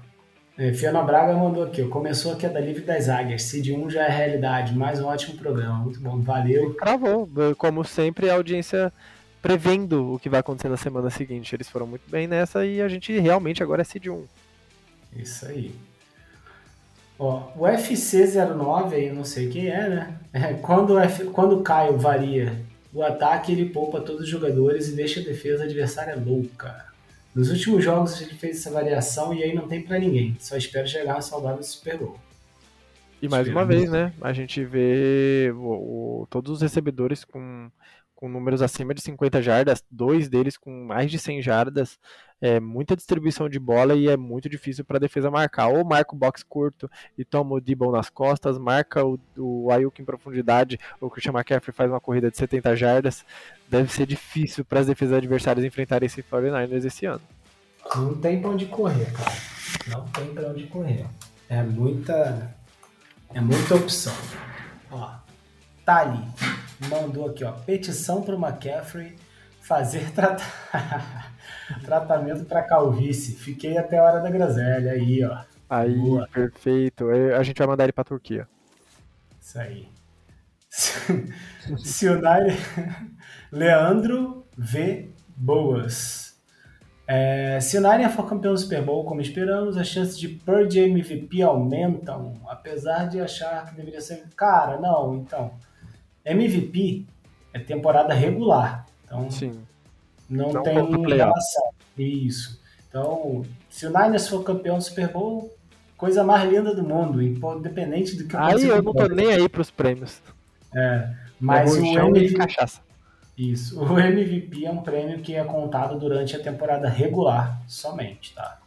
Speaker 1: é, Fiona Braga mandou aqui, ó, começou a queda livre das águias, Cid 1 já é realidade, mais um ótimo programa, muito bom, valeu.
Speaker 2: Cravou, como sempre a audiência prevendo o que vai acontecer na semana seguinte, eles foram muito bem nessa e a gente realmente agora é Cid 1.
Speaker 1: Isso aí. Ó, o FC09 aí, não sei quem é, né? É, quando, o F, quando o Caio varia o ataque ele poupa todos os jogadores e deixa a defesa adversária louca. Nos últimos jogos ele fez essa variação e aí não tem para ninguém. Só espero chegar saudável Super Bowl.
Speaker 2: E mais uma vez, né? A gente vê o, o, todos os recebedores com com números acima de 50 jardas, dois deles com mais de 100 jardas, é muita distribuição de bola e é muito difícil para a defesa marcar. Ou marca o box curto e toma o Dibble nas costas, marca o, o Ayuk em profundidade, o Christian McCaffrey faz uma corrida de 70 jardas. Deve ser difícil para as defesas adversárias enfrentarem esse 49ers esse ano.
Speaker 1: Não tem para onde correr, cara. Não tem para onde correr. É muita é muita opção. Ó, tá ali mandou aqui, ó, petição para o McCaffrey fazer trata... tratamento para calvície. Fiquei até a hora da groselha aí, ó.
Speaker 2: Aí, Boa. perfeito. A gente vai mandar ele para Turquia.
Speaker 1: Isso aí. Sionari Leandro V. Boas. É, se o Niner for campeão do Super Bowl, como esperamos, as chances de Purge MVP aumentam, apesar de achar que deveria ser. Cara, não, então. MVP é temporada regular. Então,
Speaker 2: Sim.
Speaker 1: não, não tem relação. Isso. Então, se o Niners for campeão do Super Bowl, coisa mais linda do mundo, independente do que
Speaker 2: Aí eu não tô nem aí pros prêmios.
Speaker 1: É, mas o MVP... cachaça. Isso. O MVP é um prêmio que é contado durante a temporada regular somente, tá?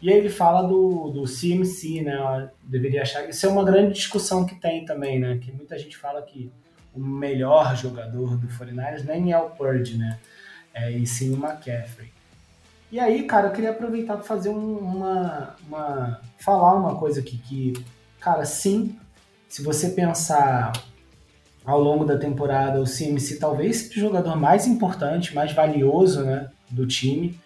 Speaker 1: E aí ele fala do, do CMC, né? deveria achar. Isso é uma grande discussão que tem também, né? Que muita gente fala que o melhor jogador do 49ers nem é o Purdy, né? É, e sim o McCaffrey. E aí, cara, eu queria aproveitar para fazer um, uma, uma. falar uma coisa aqui que, cara, sim, se você pensar ao longo da temporada, o CMC talvez o jogador mais importante, mais valioso né, do time,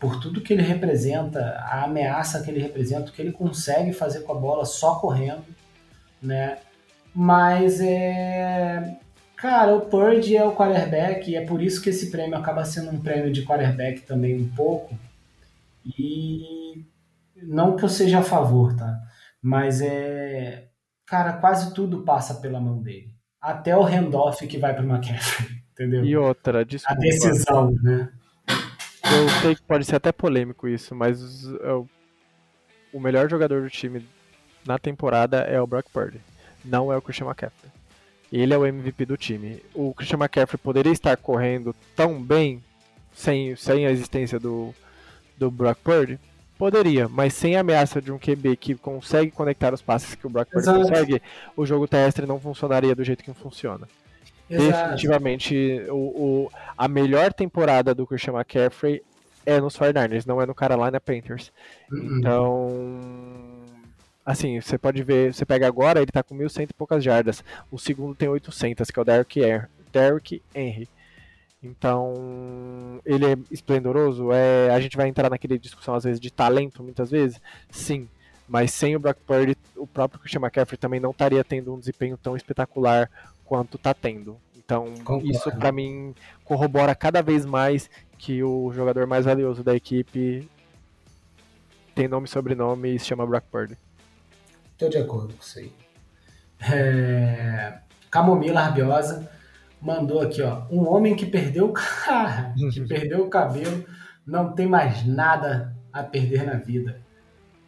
Speaker 1: por tudo que ele representa, a ameaça que ele representa, o que ele consegue fazer com a bola só correndo, né? Mas é. Cara, o Purdy é o quarterback e é por isso que esse prêmio acaba sendo um prêmio de quarterback também um pouco. E não que eu seja a favor, tá? Mas é. Cara, quase tudo passa pela mão dele. Até o handoff que vai para o McCaffrey, entendeu?
Speaker 2: E outra, desculpa.
Speaker 1: A decisão, né?
Speaker 2: Eu sei que pode ser até polêmico isso, mas eu o melhor jogador do time na temporada é o Brock Purdy, não é o Christian McCaffrey. Ele é o MVP do time. O Christian McCaffrey poderia estar correndo tão bem sem, sem a existência do, do Brock Purdy? Poderia, mas sem a ameaça de um QB que consegue conectar os passes que o Brock Purdy consegue, o jogo terrestre não funcionaria do jeito que funciona. Exato. Definitivamente, o, o, a melhor temporada do Christian McCaffrey é nos 49ers, não é no Carolina Panthers. Uhum. Então, assim, você pode ver, você pega agora, ele tá com 1.100 e poucas jardas. O segundo tem 800, que é o Derrick, Derrick Henry. Então, ele é esplendoroso? É, a gente vai entrar naquela discussão, às vezes, de talento, muitas vezes? Sim. Mas sem o Brock Purdy, o próprio Christian McCaffrey também não estaria tendo um desempenho tão espetacular quanto tá tendo. Então, Concordo. isso para mim corrobora cada vez mais que o jogador mais valioso da equipe tem nome e sobrenome e se chama Brock Purdy.
Speaker 1: Tô de acordo com isso aí. É... Camomila Rabiosa mandou aqui, ó. Um homem que perdeu, que perdeu o cabelo, não tem mais nada a perder na vida.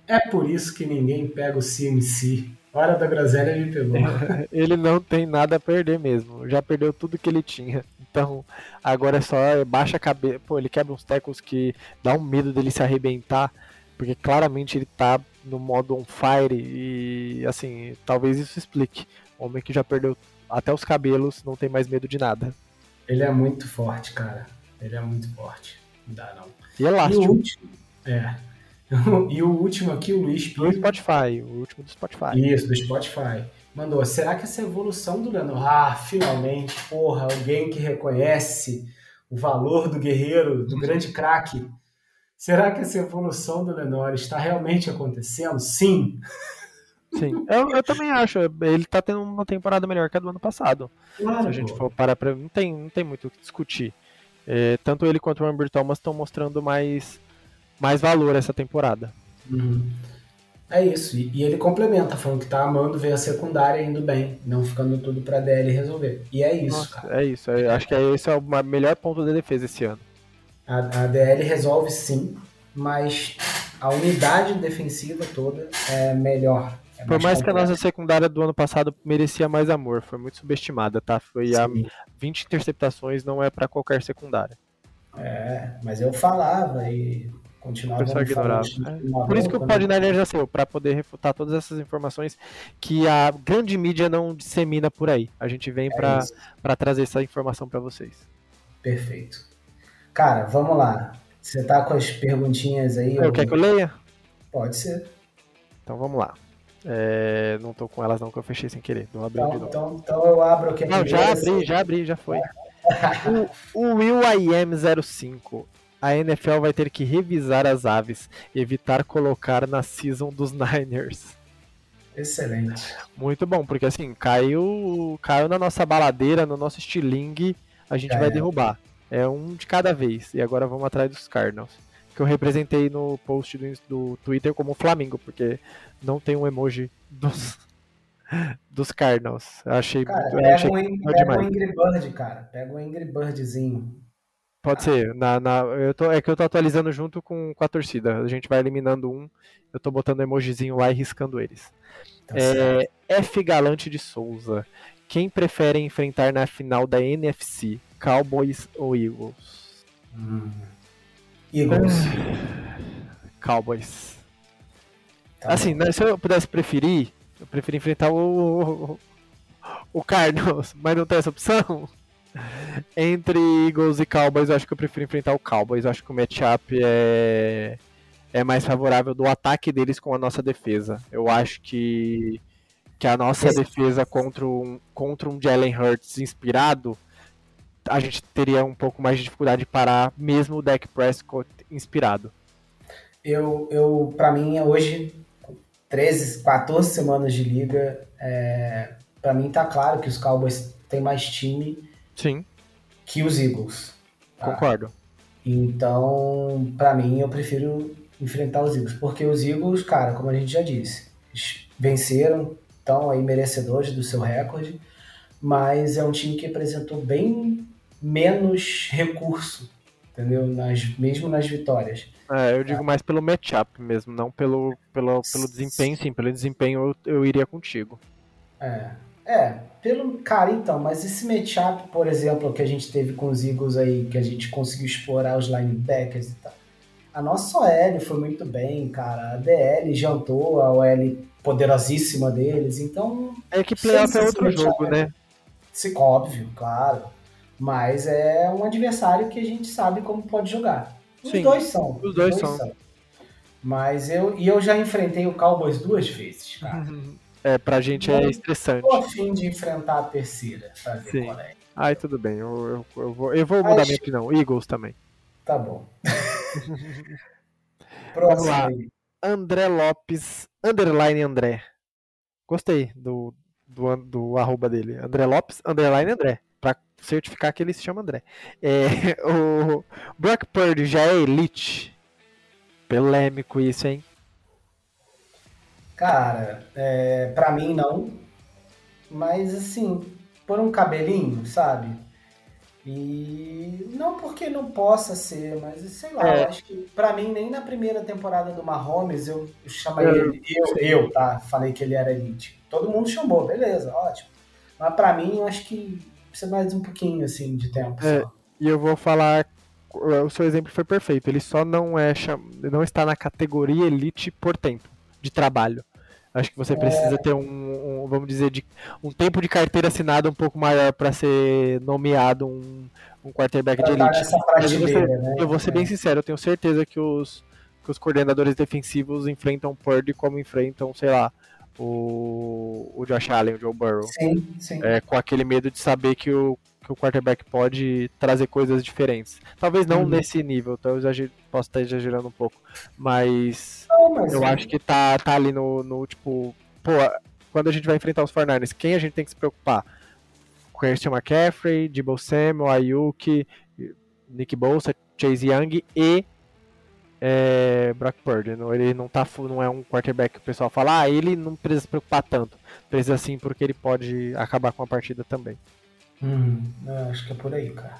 Speaker 1: É por isso que ninguém pega o CMC. Hora da groselha me pegou.
Speaker 2: ele não tem nada a perder mesmo. Já perdeu tudo que ele tinha. Então, agora é só baixa a cabeça. Pô, ele quebra uns tecos que dá um medo dele se arrebentar. Porque claramente ele tá no modo on fire. E assim, talvez isso explique. Homem que já perdeu até os cabelos, não tem mais medo de nada.
Speaker 1: Ele é muito forte, cara. Ele é muito forte. Não dá, não.
Speaker 2: E elástico.
Speaker 1: E o último, é. e o último aqui, o Luiz
Speaker 2: Pinho. Do Spotify, o último do Spotify.
Speaker 1: Isso, do Spotify. Mandou, será que essa evolução do Leonor... Ah, finalmente, porra, alguém que reconhece o valor do guerreiro, do grande craque. Será que essa evolução do Lenore está realmente acontecendo? Sim.
Speaker 2: Sim, eu, eu, também acho. Ele tá tendo uma temporada melhor que a do ano passado. Claro, Se a gente for parar pra. Não tem, não tem muito o que discutir. É, tanto ele quanto o Amber Thomas estão mostrando mais, mais valor essa temporada.
Speaker 1: Uhum. É isso. E, e, ele complementa, falando que tá amando ver a secundária indo bem, não ficando tudo pra DL resolver. E é isso, Nossa, cara.
Speaker 2: É isso. Eu acho que é, esse é o melhor ponto da defesa esse ano.
Speaker 1: A, a DL resolve sim, mas a unidade defensiva toda é melhor
Speaker 2: é Por mais que a nossa secundária do ano passado merecia mais amor, foi muito subestimada, tá? Foi a 20 interceptações, não é para qualquer secundária.
Speaker 1: É, mas eu falava e continuava
Speaker 2: a ignorar. É. Por isso que o Podniner já saiu, para poder refutar todas essas informações que a grande mídia não dissemina por aí. A gente vem é para trazer essa informação para vocês.
Speaker 1: Perfeito. Cara, vamos lá. Você tá com as perguntinhas aí?
Speaker 2: Eu, quer que eu leia?
Speaker 1: Pode ser.
Speaker 2: Então vamos lá. É, não tô com elas não, que eu fechei sem querer.
Speaker 1: Não abri então, então, então, eu abro aqui.
Speaker 2: Não, já abri, já abri, já foi. o, o Will IM 05. A NFL vai ter que revisar as aves e evitar colocar na season dos Niners.
Speaker 1: Excelente.
Speaker 2: Muito bom, porque assim, caiu, caiu na nossa baladeira, no nosso estilingue, a gente vai derrubar. É um de cada vez. E agora vamos atrás dos Cardinals. Que eu representei no post do, do Twitter como Flamengo, porque não tem um emoji dos, dos Cardinals. Achei
Speaker 1: cara, muito pega achei um, pega um Angry Bird, cara. Pega um Angry Birdzinho.
Speaker 2: Pode ah. ser. Na, na, eu tô, é que eu tô atualizando junto com, com a torcida. A gente vai eliminando um. Eu tô botando emojizinho lá e riscando eles. Tá é, F Galante de Souza. Quem prefere enfrentar na final da NFC? Cowboys ou Eagles?
Speaker 1: Hum. Eagles.
Speaker 2: Cowboys. Tá assim, né, se eu pudesse preferir, eu prefiro enfrentar o, o, o Cardinals, mas não tem essa opção. Entre Eagles e Cowboys, eu acho que eu prefiro enfrentar o Cowboys. Eu acho que o matchup é, é mais favorável do ataque deles com a nossa defesa. Eu acho que, que a nossa Esse... defesa contra um, contra um Jalen Hurts inspirado, a gente teria um pouco mais de dificuldade de parar, mesmo o Dak Prescott inspirado.
Speaker 1: Eu, eu para mim, hoje 13, 14 semanas de liga, é, para mim tá claro que os Cowboys têm mais time
Speaker 2: Sim.
Speaker 1: que os Eagles.
Speaker 2: Tá? Concordo.
Speaker 1: Então, para mim, eu prefiro enfrentar os Eagles, porque os Eagles, cara, como a gente já disse, venceram, estão aí merecedores do seu recorde, mas é um time que apresentou bem menos recurso, entendeu? Nas, mesmo nas vitórias.
Speaker 2: É, eu digo mais pelo matchup mesmo, não pelo, pelo, pelo desempenho, sim. Pelo desempenho eu, eu iria contigo.
Speaker 1: É. É, pelo. Cara, então, mas esse matchup, por exemplo, que a gente teve com os Eagles aí, que a gente conseguiu explorar os linebackers e tal. A nossa OL foi muito bem, cara. A DL jantou a OL poderosíssima deles, então.
Speaker 2: É que playoff é outro jogo, né?
Speaker 1: Se, óbvio, claro. Mas é um adversário que a gente sabe como pode jogar. Os Sim, dois são.
Speaker 2: Os dois, dois são. são.
Speaker 1: Mas eu, e eu já enfrentei o Cowboys duas vezes, cara.
Speaker 2: É, pra gente é estressante.
Speaker 1: Tô afim de enfrentar a terceira, pra ver Sim. qual é.
Speaker 2: Ai, tudo bem, eu, eu, eu vou, eu vou mudar minha opinião. Eagles também.
Speaker 1: Tá bom. Próximo aí.
Speaker 2: André Lopes, underline André. Gostei do, do, do arroba dele. André Lopes, underline André. Certificar que ele se chama André. É, o Brock Purdy já é elite. Polêmico isso, hein?
Speaker 1: Cara, é, pra mim não. Mas assim, por um cabelinho, sabe? E não porque não possa ser, mas sei lá, é. eu acho que pra mim, nem na primeira temporada do Mahomes eu, eu chamaria é. ele. Eu, eu, tá? Falei que ele era elite. Todo mundo chamou, beleza, ótimo. Mas pra mim, eu acho que precisa mais um pouquinho assim de tempo. É,
Speaker 2: e eu vou falar o seu exemplo foi perfeito. Ele só não é não está na categoria elite por tempo de trabalho. Acho que você precisa é. ter um, um, vamos dizer, de, um tempo de carteira assinada um pouco maior para ser nomeado um, um quarterback de elite. Mas eu vou, ser, né? eu vou ser bem é. sincero, eu tenho certeza que os, que os coordenadores defensivos enfrentam Purdy como enfrentam, sei lá, o, o Josh Allen, o Joe Burrow.
Speaker 1: Sim, sim.
Speaker 2: É, com aquele medo de saber que o, que o quarterback pode trazer coisas diferentes. Talvez não uhum. nesse nível, talvez eu possa estar exagerando um pouco, mas, não, mas eu acho que tá, tá ali no, no tipo, pô, quando a gente vai enfrentar os 49 quem a gente tem que se preocupar? Christian McCaffrey, Debo Samuel, Ayuk, Nick Bosa, Chase Young e é, Brock Purdy. Ele não, tá, não é um quarterback que o pessoal fala, ah, ele não precisa se preocupar tanto. Precisa sim porque ele pode acabar com a partida também.
Speaker 1: Hum, acho que é por aí, cara.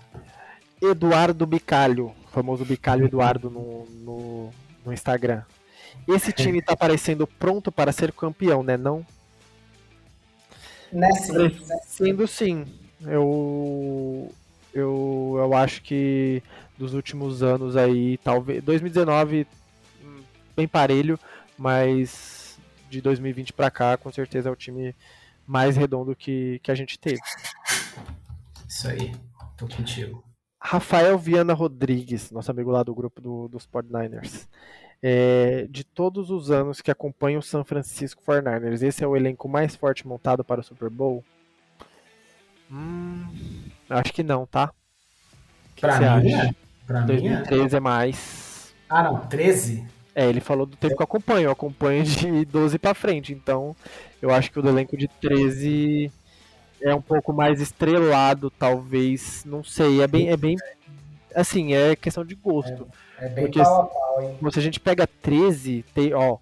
Speaker 2: Eduardo Bicalho, famoso Bicalho Eduardo no, no, no Instagram. Esse time tá parecendo pronto para ser campeão, né? Não?
Speaker 1: Né, sim,
Speaker 2: Parecendo sim. Eu, eu, eu acho que dos últimos anos aí, talvez 2019 hum, bem parelho, mas de 2020 para cá, com certeza é o time mais redondo que, que a gente teve.
Speaker 1: Isso aí, tô contigo.
Speaker 2: Rafael Viana Rodrigues, nosso amigo lá do grupo do, dos Podniners. É, de todos os anos que acompanha o San Francisco 49ers, esse é o elenco mais forte montado para o Super Bowl? Hum, acho que não, tá?
Speaker 1: Que pra que mim, é. Pra
Speaker 2: 2013 mim é. é mais.
Speaker 1: Ah, não, 13?
Speaker 2: É, ele falou do tempo que eu acompanho. Eu acompanho de 12 para frente. Então, eu acho que o elenco de 13 é um pouco mais estrelado, talvez. Não sei. É bem. É bem assim, é questão de gosto.
Speaker 1: É, é bem Porque pau a pau, hein?
Speaker 2: Se a gente pega 13, tem, ó.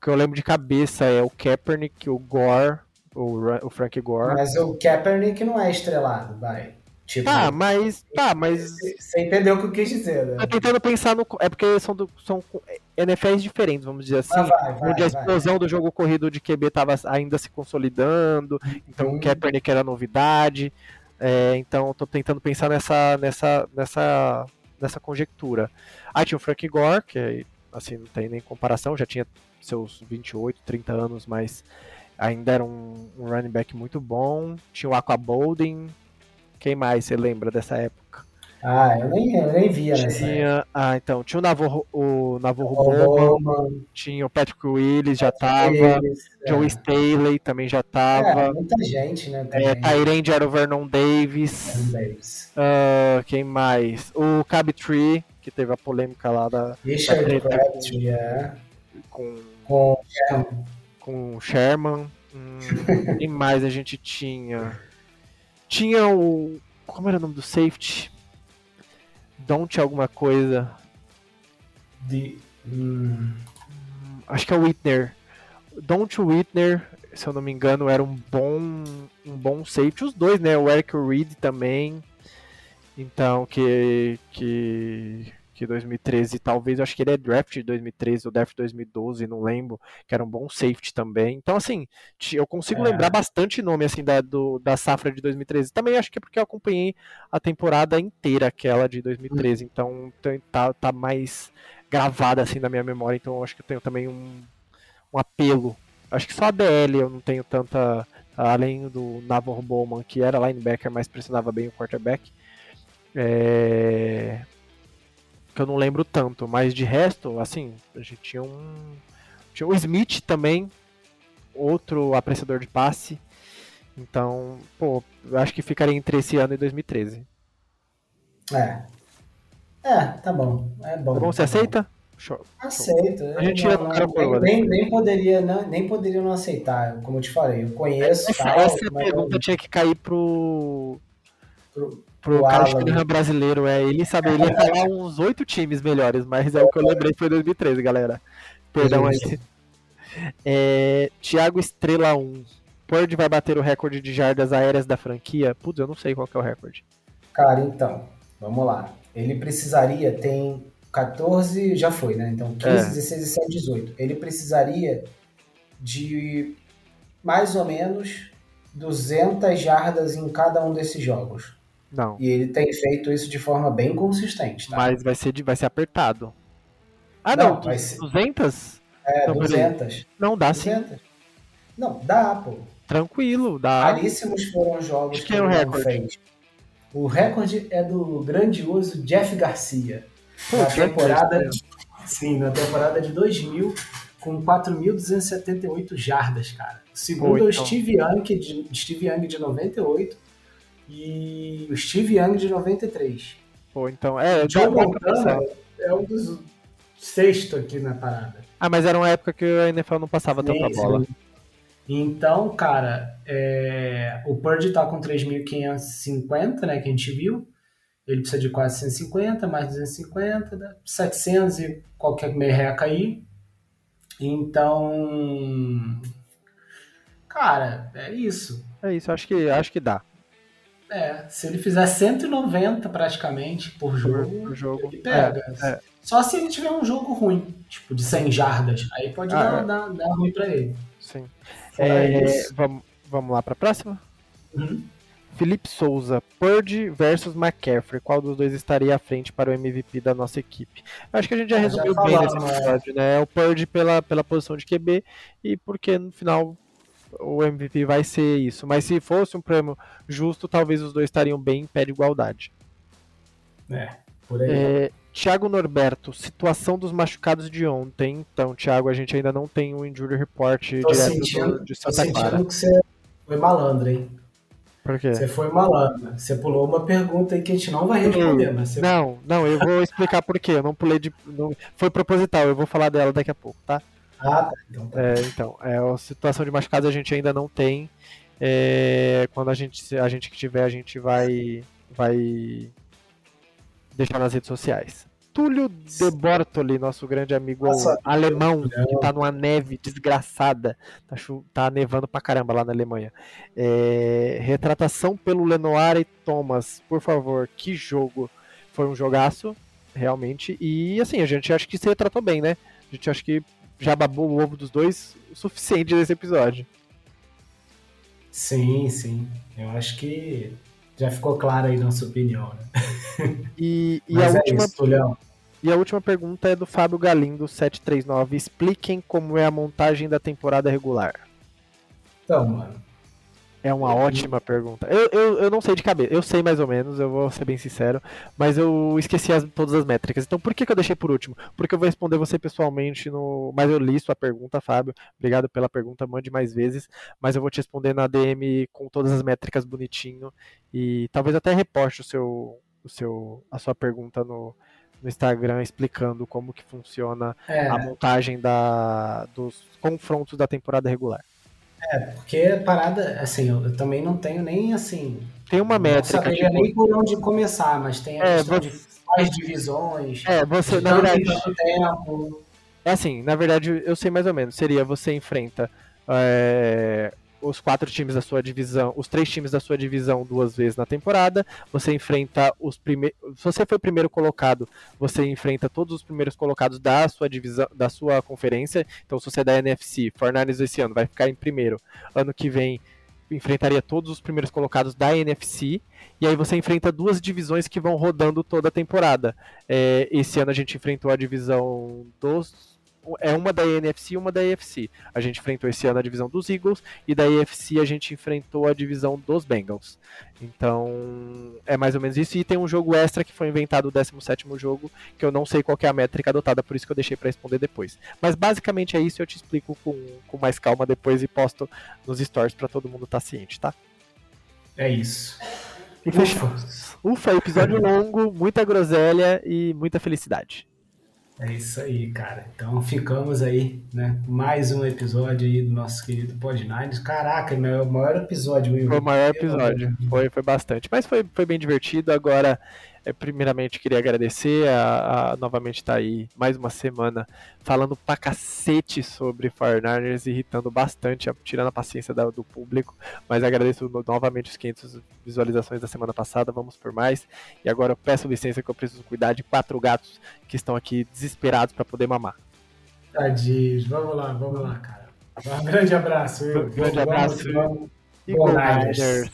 Speaker 2: que eu lembro de cabeça é o Kaepernick, o Gore, o, o Frank Gore.
Speaker 1: Mas o Kaepernick não é estrelado, vai.
Speaker 2: Tipo, tá, mas. Tá, mas.
Speaker 1: Você entendeu o que eu quis dizer, né?
Speaker 2: Tô tentando pensar no. É porque são, do, são NFLs diferentes, vamos dizer assim. Ah, vai, vai, onde a explosão vai. do jogo corrido de QB tava ainda se consolidando. Então hum. o Kaepernick era novidade. É, então tô tentando pensar nessa, nessa, nessa, nessa conjectura. Aí tinha o Frank Gore, que assim, não tem nem comparação, já tinha seus 28, 30 anos, mas ainda era um, um running back muito bom. Tinha o Aqua Bolden, quem mais você lembra dessa época?
Speaker 1: Ah, eu nem, eu nem via tinha.
Speaker 2: Ah, então, tinha o Navarro, o Navarro Bowman, tinha o Patrick Willis, já tava, Willis, Joe é. Staley também já tava. É,
Speaker 1: muita gente, né?
Speaker 2: É, Tyrande era o Vernon Davis. Vernon Davis. Uh, quem mais? O Tree, que teve a polêmica lá da...
Speaker 1: Richard Crabtree, é.
Speaker 2: Com...
Speaker 1: Com Sherman.
Speaker 2: Com Sherman. Hum, quem mais a gente tinha? Tinha o. Como era o nome do safety? Don't alguma coisa.
Speaker 1: De. Hum.
Speaker 2: Acho que é o Whitner. Don't Whitner, se eu não me engano, era um bom um bom safety. Os dois, né? O Eric Reed também. Então, que, que, que 2013, talvez, eu acho que ele é draft de 2013 ou draft de 2012, não lembro, que era um bom safety também. Então, assim, eu consigo é. lembrar bastante nome, assim, da, do, da safra de 2013. Também acho que é porque eu acompanhei a temporada inteira, aquela de 2013. Então, tá, tá mais gravada, assim, na minha memória. Então, acho que eu tenho também um, um apelo. Acho que só a DL eu não tenho tanta... Além do Navarro Bowman, que era linebacker, mas pressionava bem o quarterback. É... Que eu não lembro tanto, mas de resto, assim, a gente tinha um. Tinha o Smith também, outro apreciador de passe. Então, pô, eu acho que ficaria entre esse ano e 2013.
Speaker 1: É. É, tá bom. É bom. Tá
Speaker 2: bom, você
Speaker 1: tá
Speaker 2: aceita?
Speaker 1: Show. Aceito.
Speaker 2: A gente não,
Speaker 1: não, nem, nem, poderia, não, nem poderia não aceitar, como eu te falei. Eu conheço.
Speaker 2: Essa, tal, essa pergunta tinha que cair pro. pro pro cara Alan. brasileiro, é. Ele sabe, ele ia falar uns oito times melhores, mas é o que eu lembrei foi 2013, galera. Perdão aí. É, Thiago Estrela 1. Pord vai bater o recorde de jardas aéreas da franquia? Putz, eu não sei qual é o recorde.
Speaker 1: Cara, então, vamos lá. Ele precisaria, tem 14, já foi, né? Então 15, é. 16, 17, 18. Ele precisaria de mais ou menos 200 jardas em cada um desses jogos.
Speaker 2: Não.
Speaker 1: E ele tem feito isso de forma bem consistente, tá?
Speaker 2: Mas vai ser, vai ser apertado. Ah, não, não vai ser... 200?
Speaker 1: É, então, 200.
Speaker 2: Não, dá 200. sim.
Speaker 1: Não, dá, pô.
Speaker 2: Tranquilo, dá.
Speaker 1: Raríssimos foram os jogos
Speaker 2: que, que é o recorde. Fez.
Speaker 1: O recorde é do grandioso Jeff Garcia. Pô, na temporada, sim, na temporada de 2000, com 4.278 jardas, cara. O segundo é o então. Steve Young, de, Steve Young de 98 e o Steve Young de 93.
Speaker 2: Pô, então, é,
Speaker 1: Joe Montana é um dos sexto aqui na parada.
Speaker 2: Ah, mas era uma época que a NFL não passava tanta bola.
Speaker 1: Então, cara, é... o Purdy tá com 3.550, né, que a gente viu. Ele precisa de quase 150, mais 250, dá 700 e qualquer merreca aí. Então, cara, é isso.
Speaker 2: É isso, acho que, acho que dá.
Speaker 1: É, se ele fizer 190 praticamente por jogo, por jogo. ele pega. É, é. Só se ele tiver um jogo ruim, tipo de 100 jardas, aí pode ah, dar, é. dar, dar, ruim pra ele.
Speaker 2: Sim. É, vamos, vamos lá pra próxima?
Speaker 1: Uhum.
Speaker 2: Felipe Souza, Purdy versus McCaffrey. Qual dos dois estaria à frente para o MVP da nossa equipe? Acho que a gente já resumiu já bem nesse né? episódio, né? O Purdy pela, pela posição de QB e porque no final o MVP vai ser isso. Mas se fosse um prêmio justo, talvez os dois estariam bem em pé de igualdade.
Speaker 1: É, por aí.
Speaker 2: É, Thiago Norberto, situação dos machucados de ontem. Então, Thiago, a gente ainda não tem um injury report
Speaker 1: tô direto sentindo, do, de Santa tô Clara. que você foi malandro, hein?
Speaker 2: Por quê?
Speaker 1: Você foi malandro. Você pulou uma pergunta aí que a gente não vai responder. Mas você...
Speaker 2: Não, não, eu vou explicar por quê. Eu não pulei de. Não... Foi proposital, eu vou falar dela daqui a pouco, tá?
Speaker 1: Ah, tá. Então, tá.
Speaker 2: É, então é, a situação de machucados a gente ainda não tem. É, quando a gente, a gente que tiver, a gente vai, vai deixar nas redes sociais. Túlio de Bortoli, nosso grande amigo Nossa, alemão, que tá numa neve desgraçada. Tá, tá nevando pra caramba lá na Alemanha. É, retratação pelo Lenoir e Thomas, por favor, que jogo. Foi um jogaço, realmente. E assim, a gente acha que se retratou bem, né? A gente acha que já babou o ovo dos dois o suficiente nesse episódio.
Speaker 1: Sim, sim. Eu acho que já ficou claro aí nossa opinião. Né?
Speaker 2: E, e a é última. Isso, e a última pergunta é do Fábio Galindo, 739. Expliquem como é a montagem da temporada regular.
Speaker 1: Então, mano,
Speaker 2: é uma ótima pergunta. Eu, eu, eu não sei de cabeça. Eu sei mais ou menos, eu vou ser bem sincero. Mas eu esqueci as, todas as métricas. Então por que, que eu deixei por último? Porque eu vou responder você pessoalmente no. Mas eu li sua pergunta, Fábio. Obrigado pela pergunta, mande mais vezes. Mas eu vou te responder na DM com todas as métricas bonitinho. E talvez até reposte o seu, o seu, a sua pergunta no, no Instagram explicando como que funciona é. a montagem da, dos confrontos da temporada regular.
Speaker 1: É, porque a parada, assim, eu, eu também não tenho nem assim.
Speaker 2: Tem uma métrica. Não
Speaker 1: saberia tipo... nem por onde começar, mas tem a é, questão você... de quais divisões.
Speaker 2: É, você, na verdade. Tempo. É assim, na verdade, eu sei mais ou menos. Seria você enfrenta é, os quatro times da sua divisão, os três times da sua divisão duas vezes na temporada. Você enfrenta os primeiros. Se você foi primeiro colocado, você enfrenta todos os primeiros colocados da sua divisão, da sua conferência. Então, se você é da NFC, Fortnite esse ano vai ficar em primeiro. Ano que vem enfrentaria todos os primeiros colocados da NFC, e aí você enfrenta duas divisões que vão rodando toda a temporada. É, esse ano a gente enfrentou a divisão dos é uma da NFC e uma da AFC. A gente enfrentou esse ano a divisão dos Eagles e da AFC a gente enfrentou a divisão dos Bengals. Então, é mais ou menos isso. E tem um jogo extra que foi inventado, o 17 jogo, que eu não sei qual é a métrica adotada, por isso que eu deixei para responder depois. Mas basicamente é isso, eu te explico com, com mais calma depois e posto nos stories para todo mundo estar tá ciente, tá?
Speaker 1: É isso.
Speaker 2: E fechamos. Ufa, episódio longo, muita groselha e muita felicidade.
Speaker 1: É isso aí, cara. Então ficamos aí, né? Mais um episódio aí do nosso querido Pod Nines. Caraca, o maior episódio,
Speaker 2: Will. Foi o maior episódio. Foi, foi bastante. Mas foi, foi bem divertido. Agora é, primeiramente, queria agradecer a, a novamente estar tá aí mais uma semana falando pra cacete sobre Fortnite, irritando bastante, tirando a paciência da, do público. Mas agradeço novamente os 500 visualizações da semana passada. Vamos por mais. E agora eu peço licença que eu preciso cuidar de quatro gatos que estão aqui desesperados para poder mamar.
Speaker 1: Tadinhos, vamos lá, vamos lá, cara. Um grande abraço.
Speaker 2: Um grande abraço. Vamos, vamos. E Niners.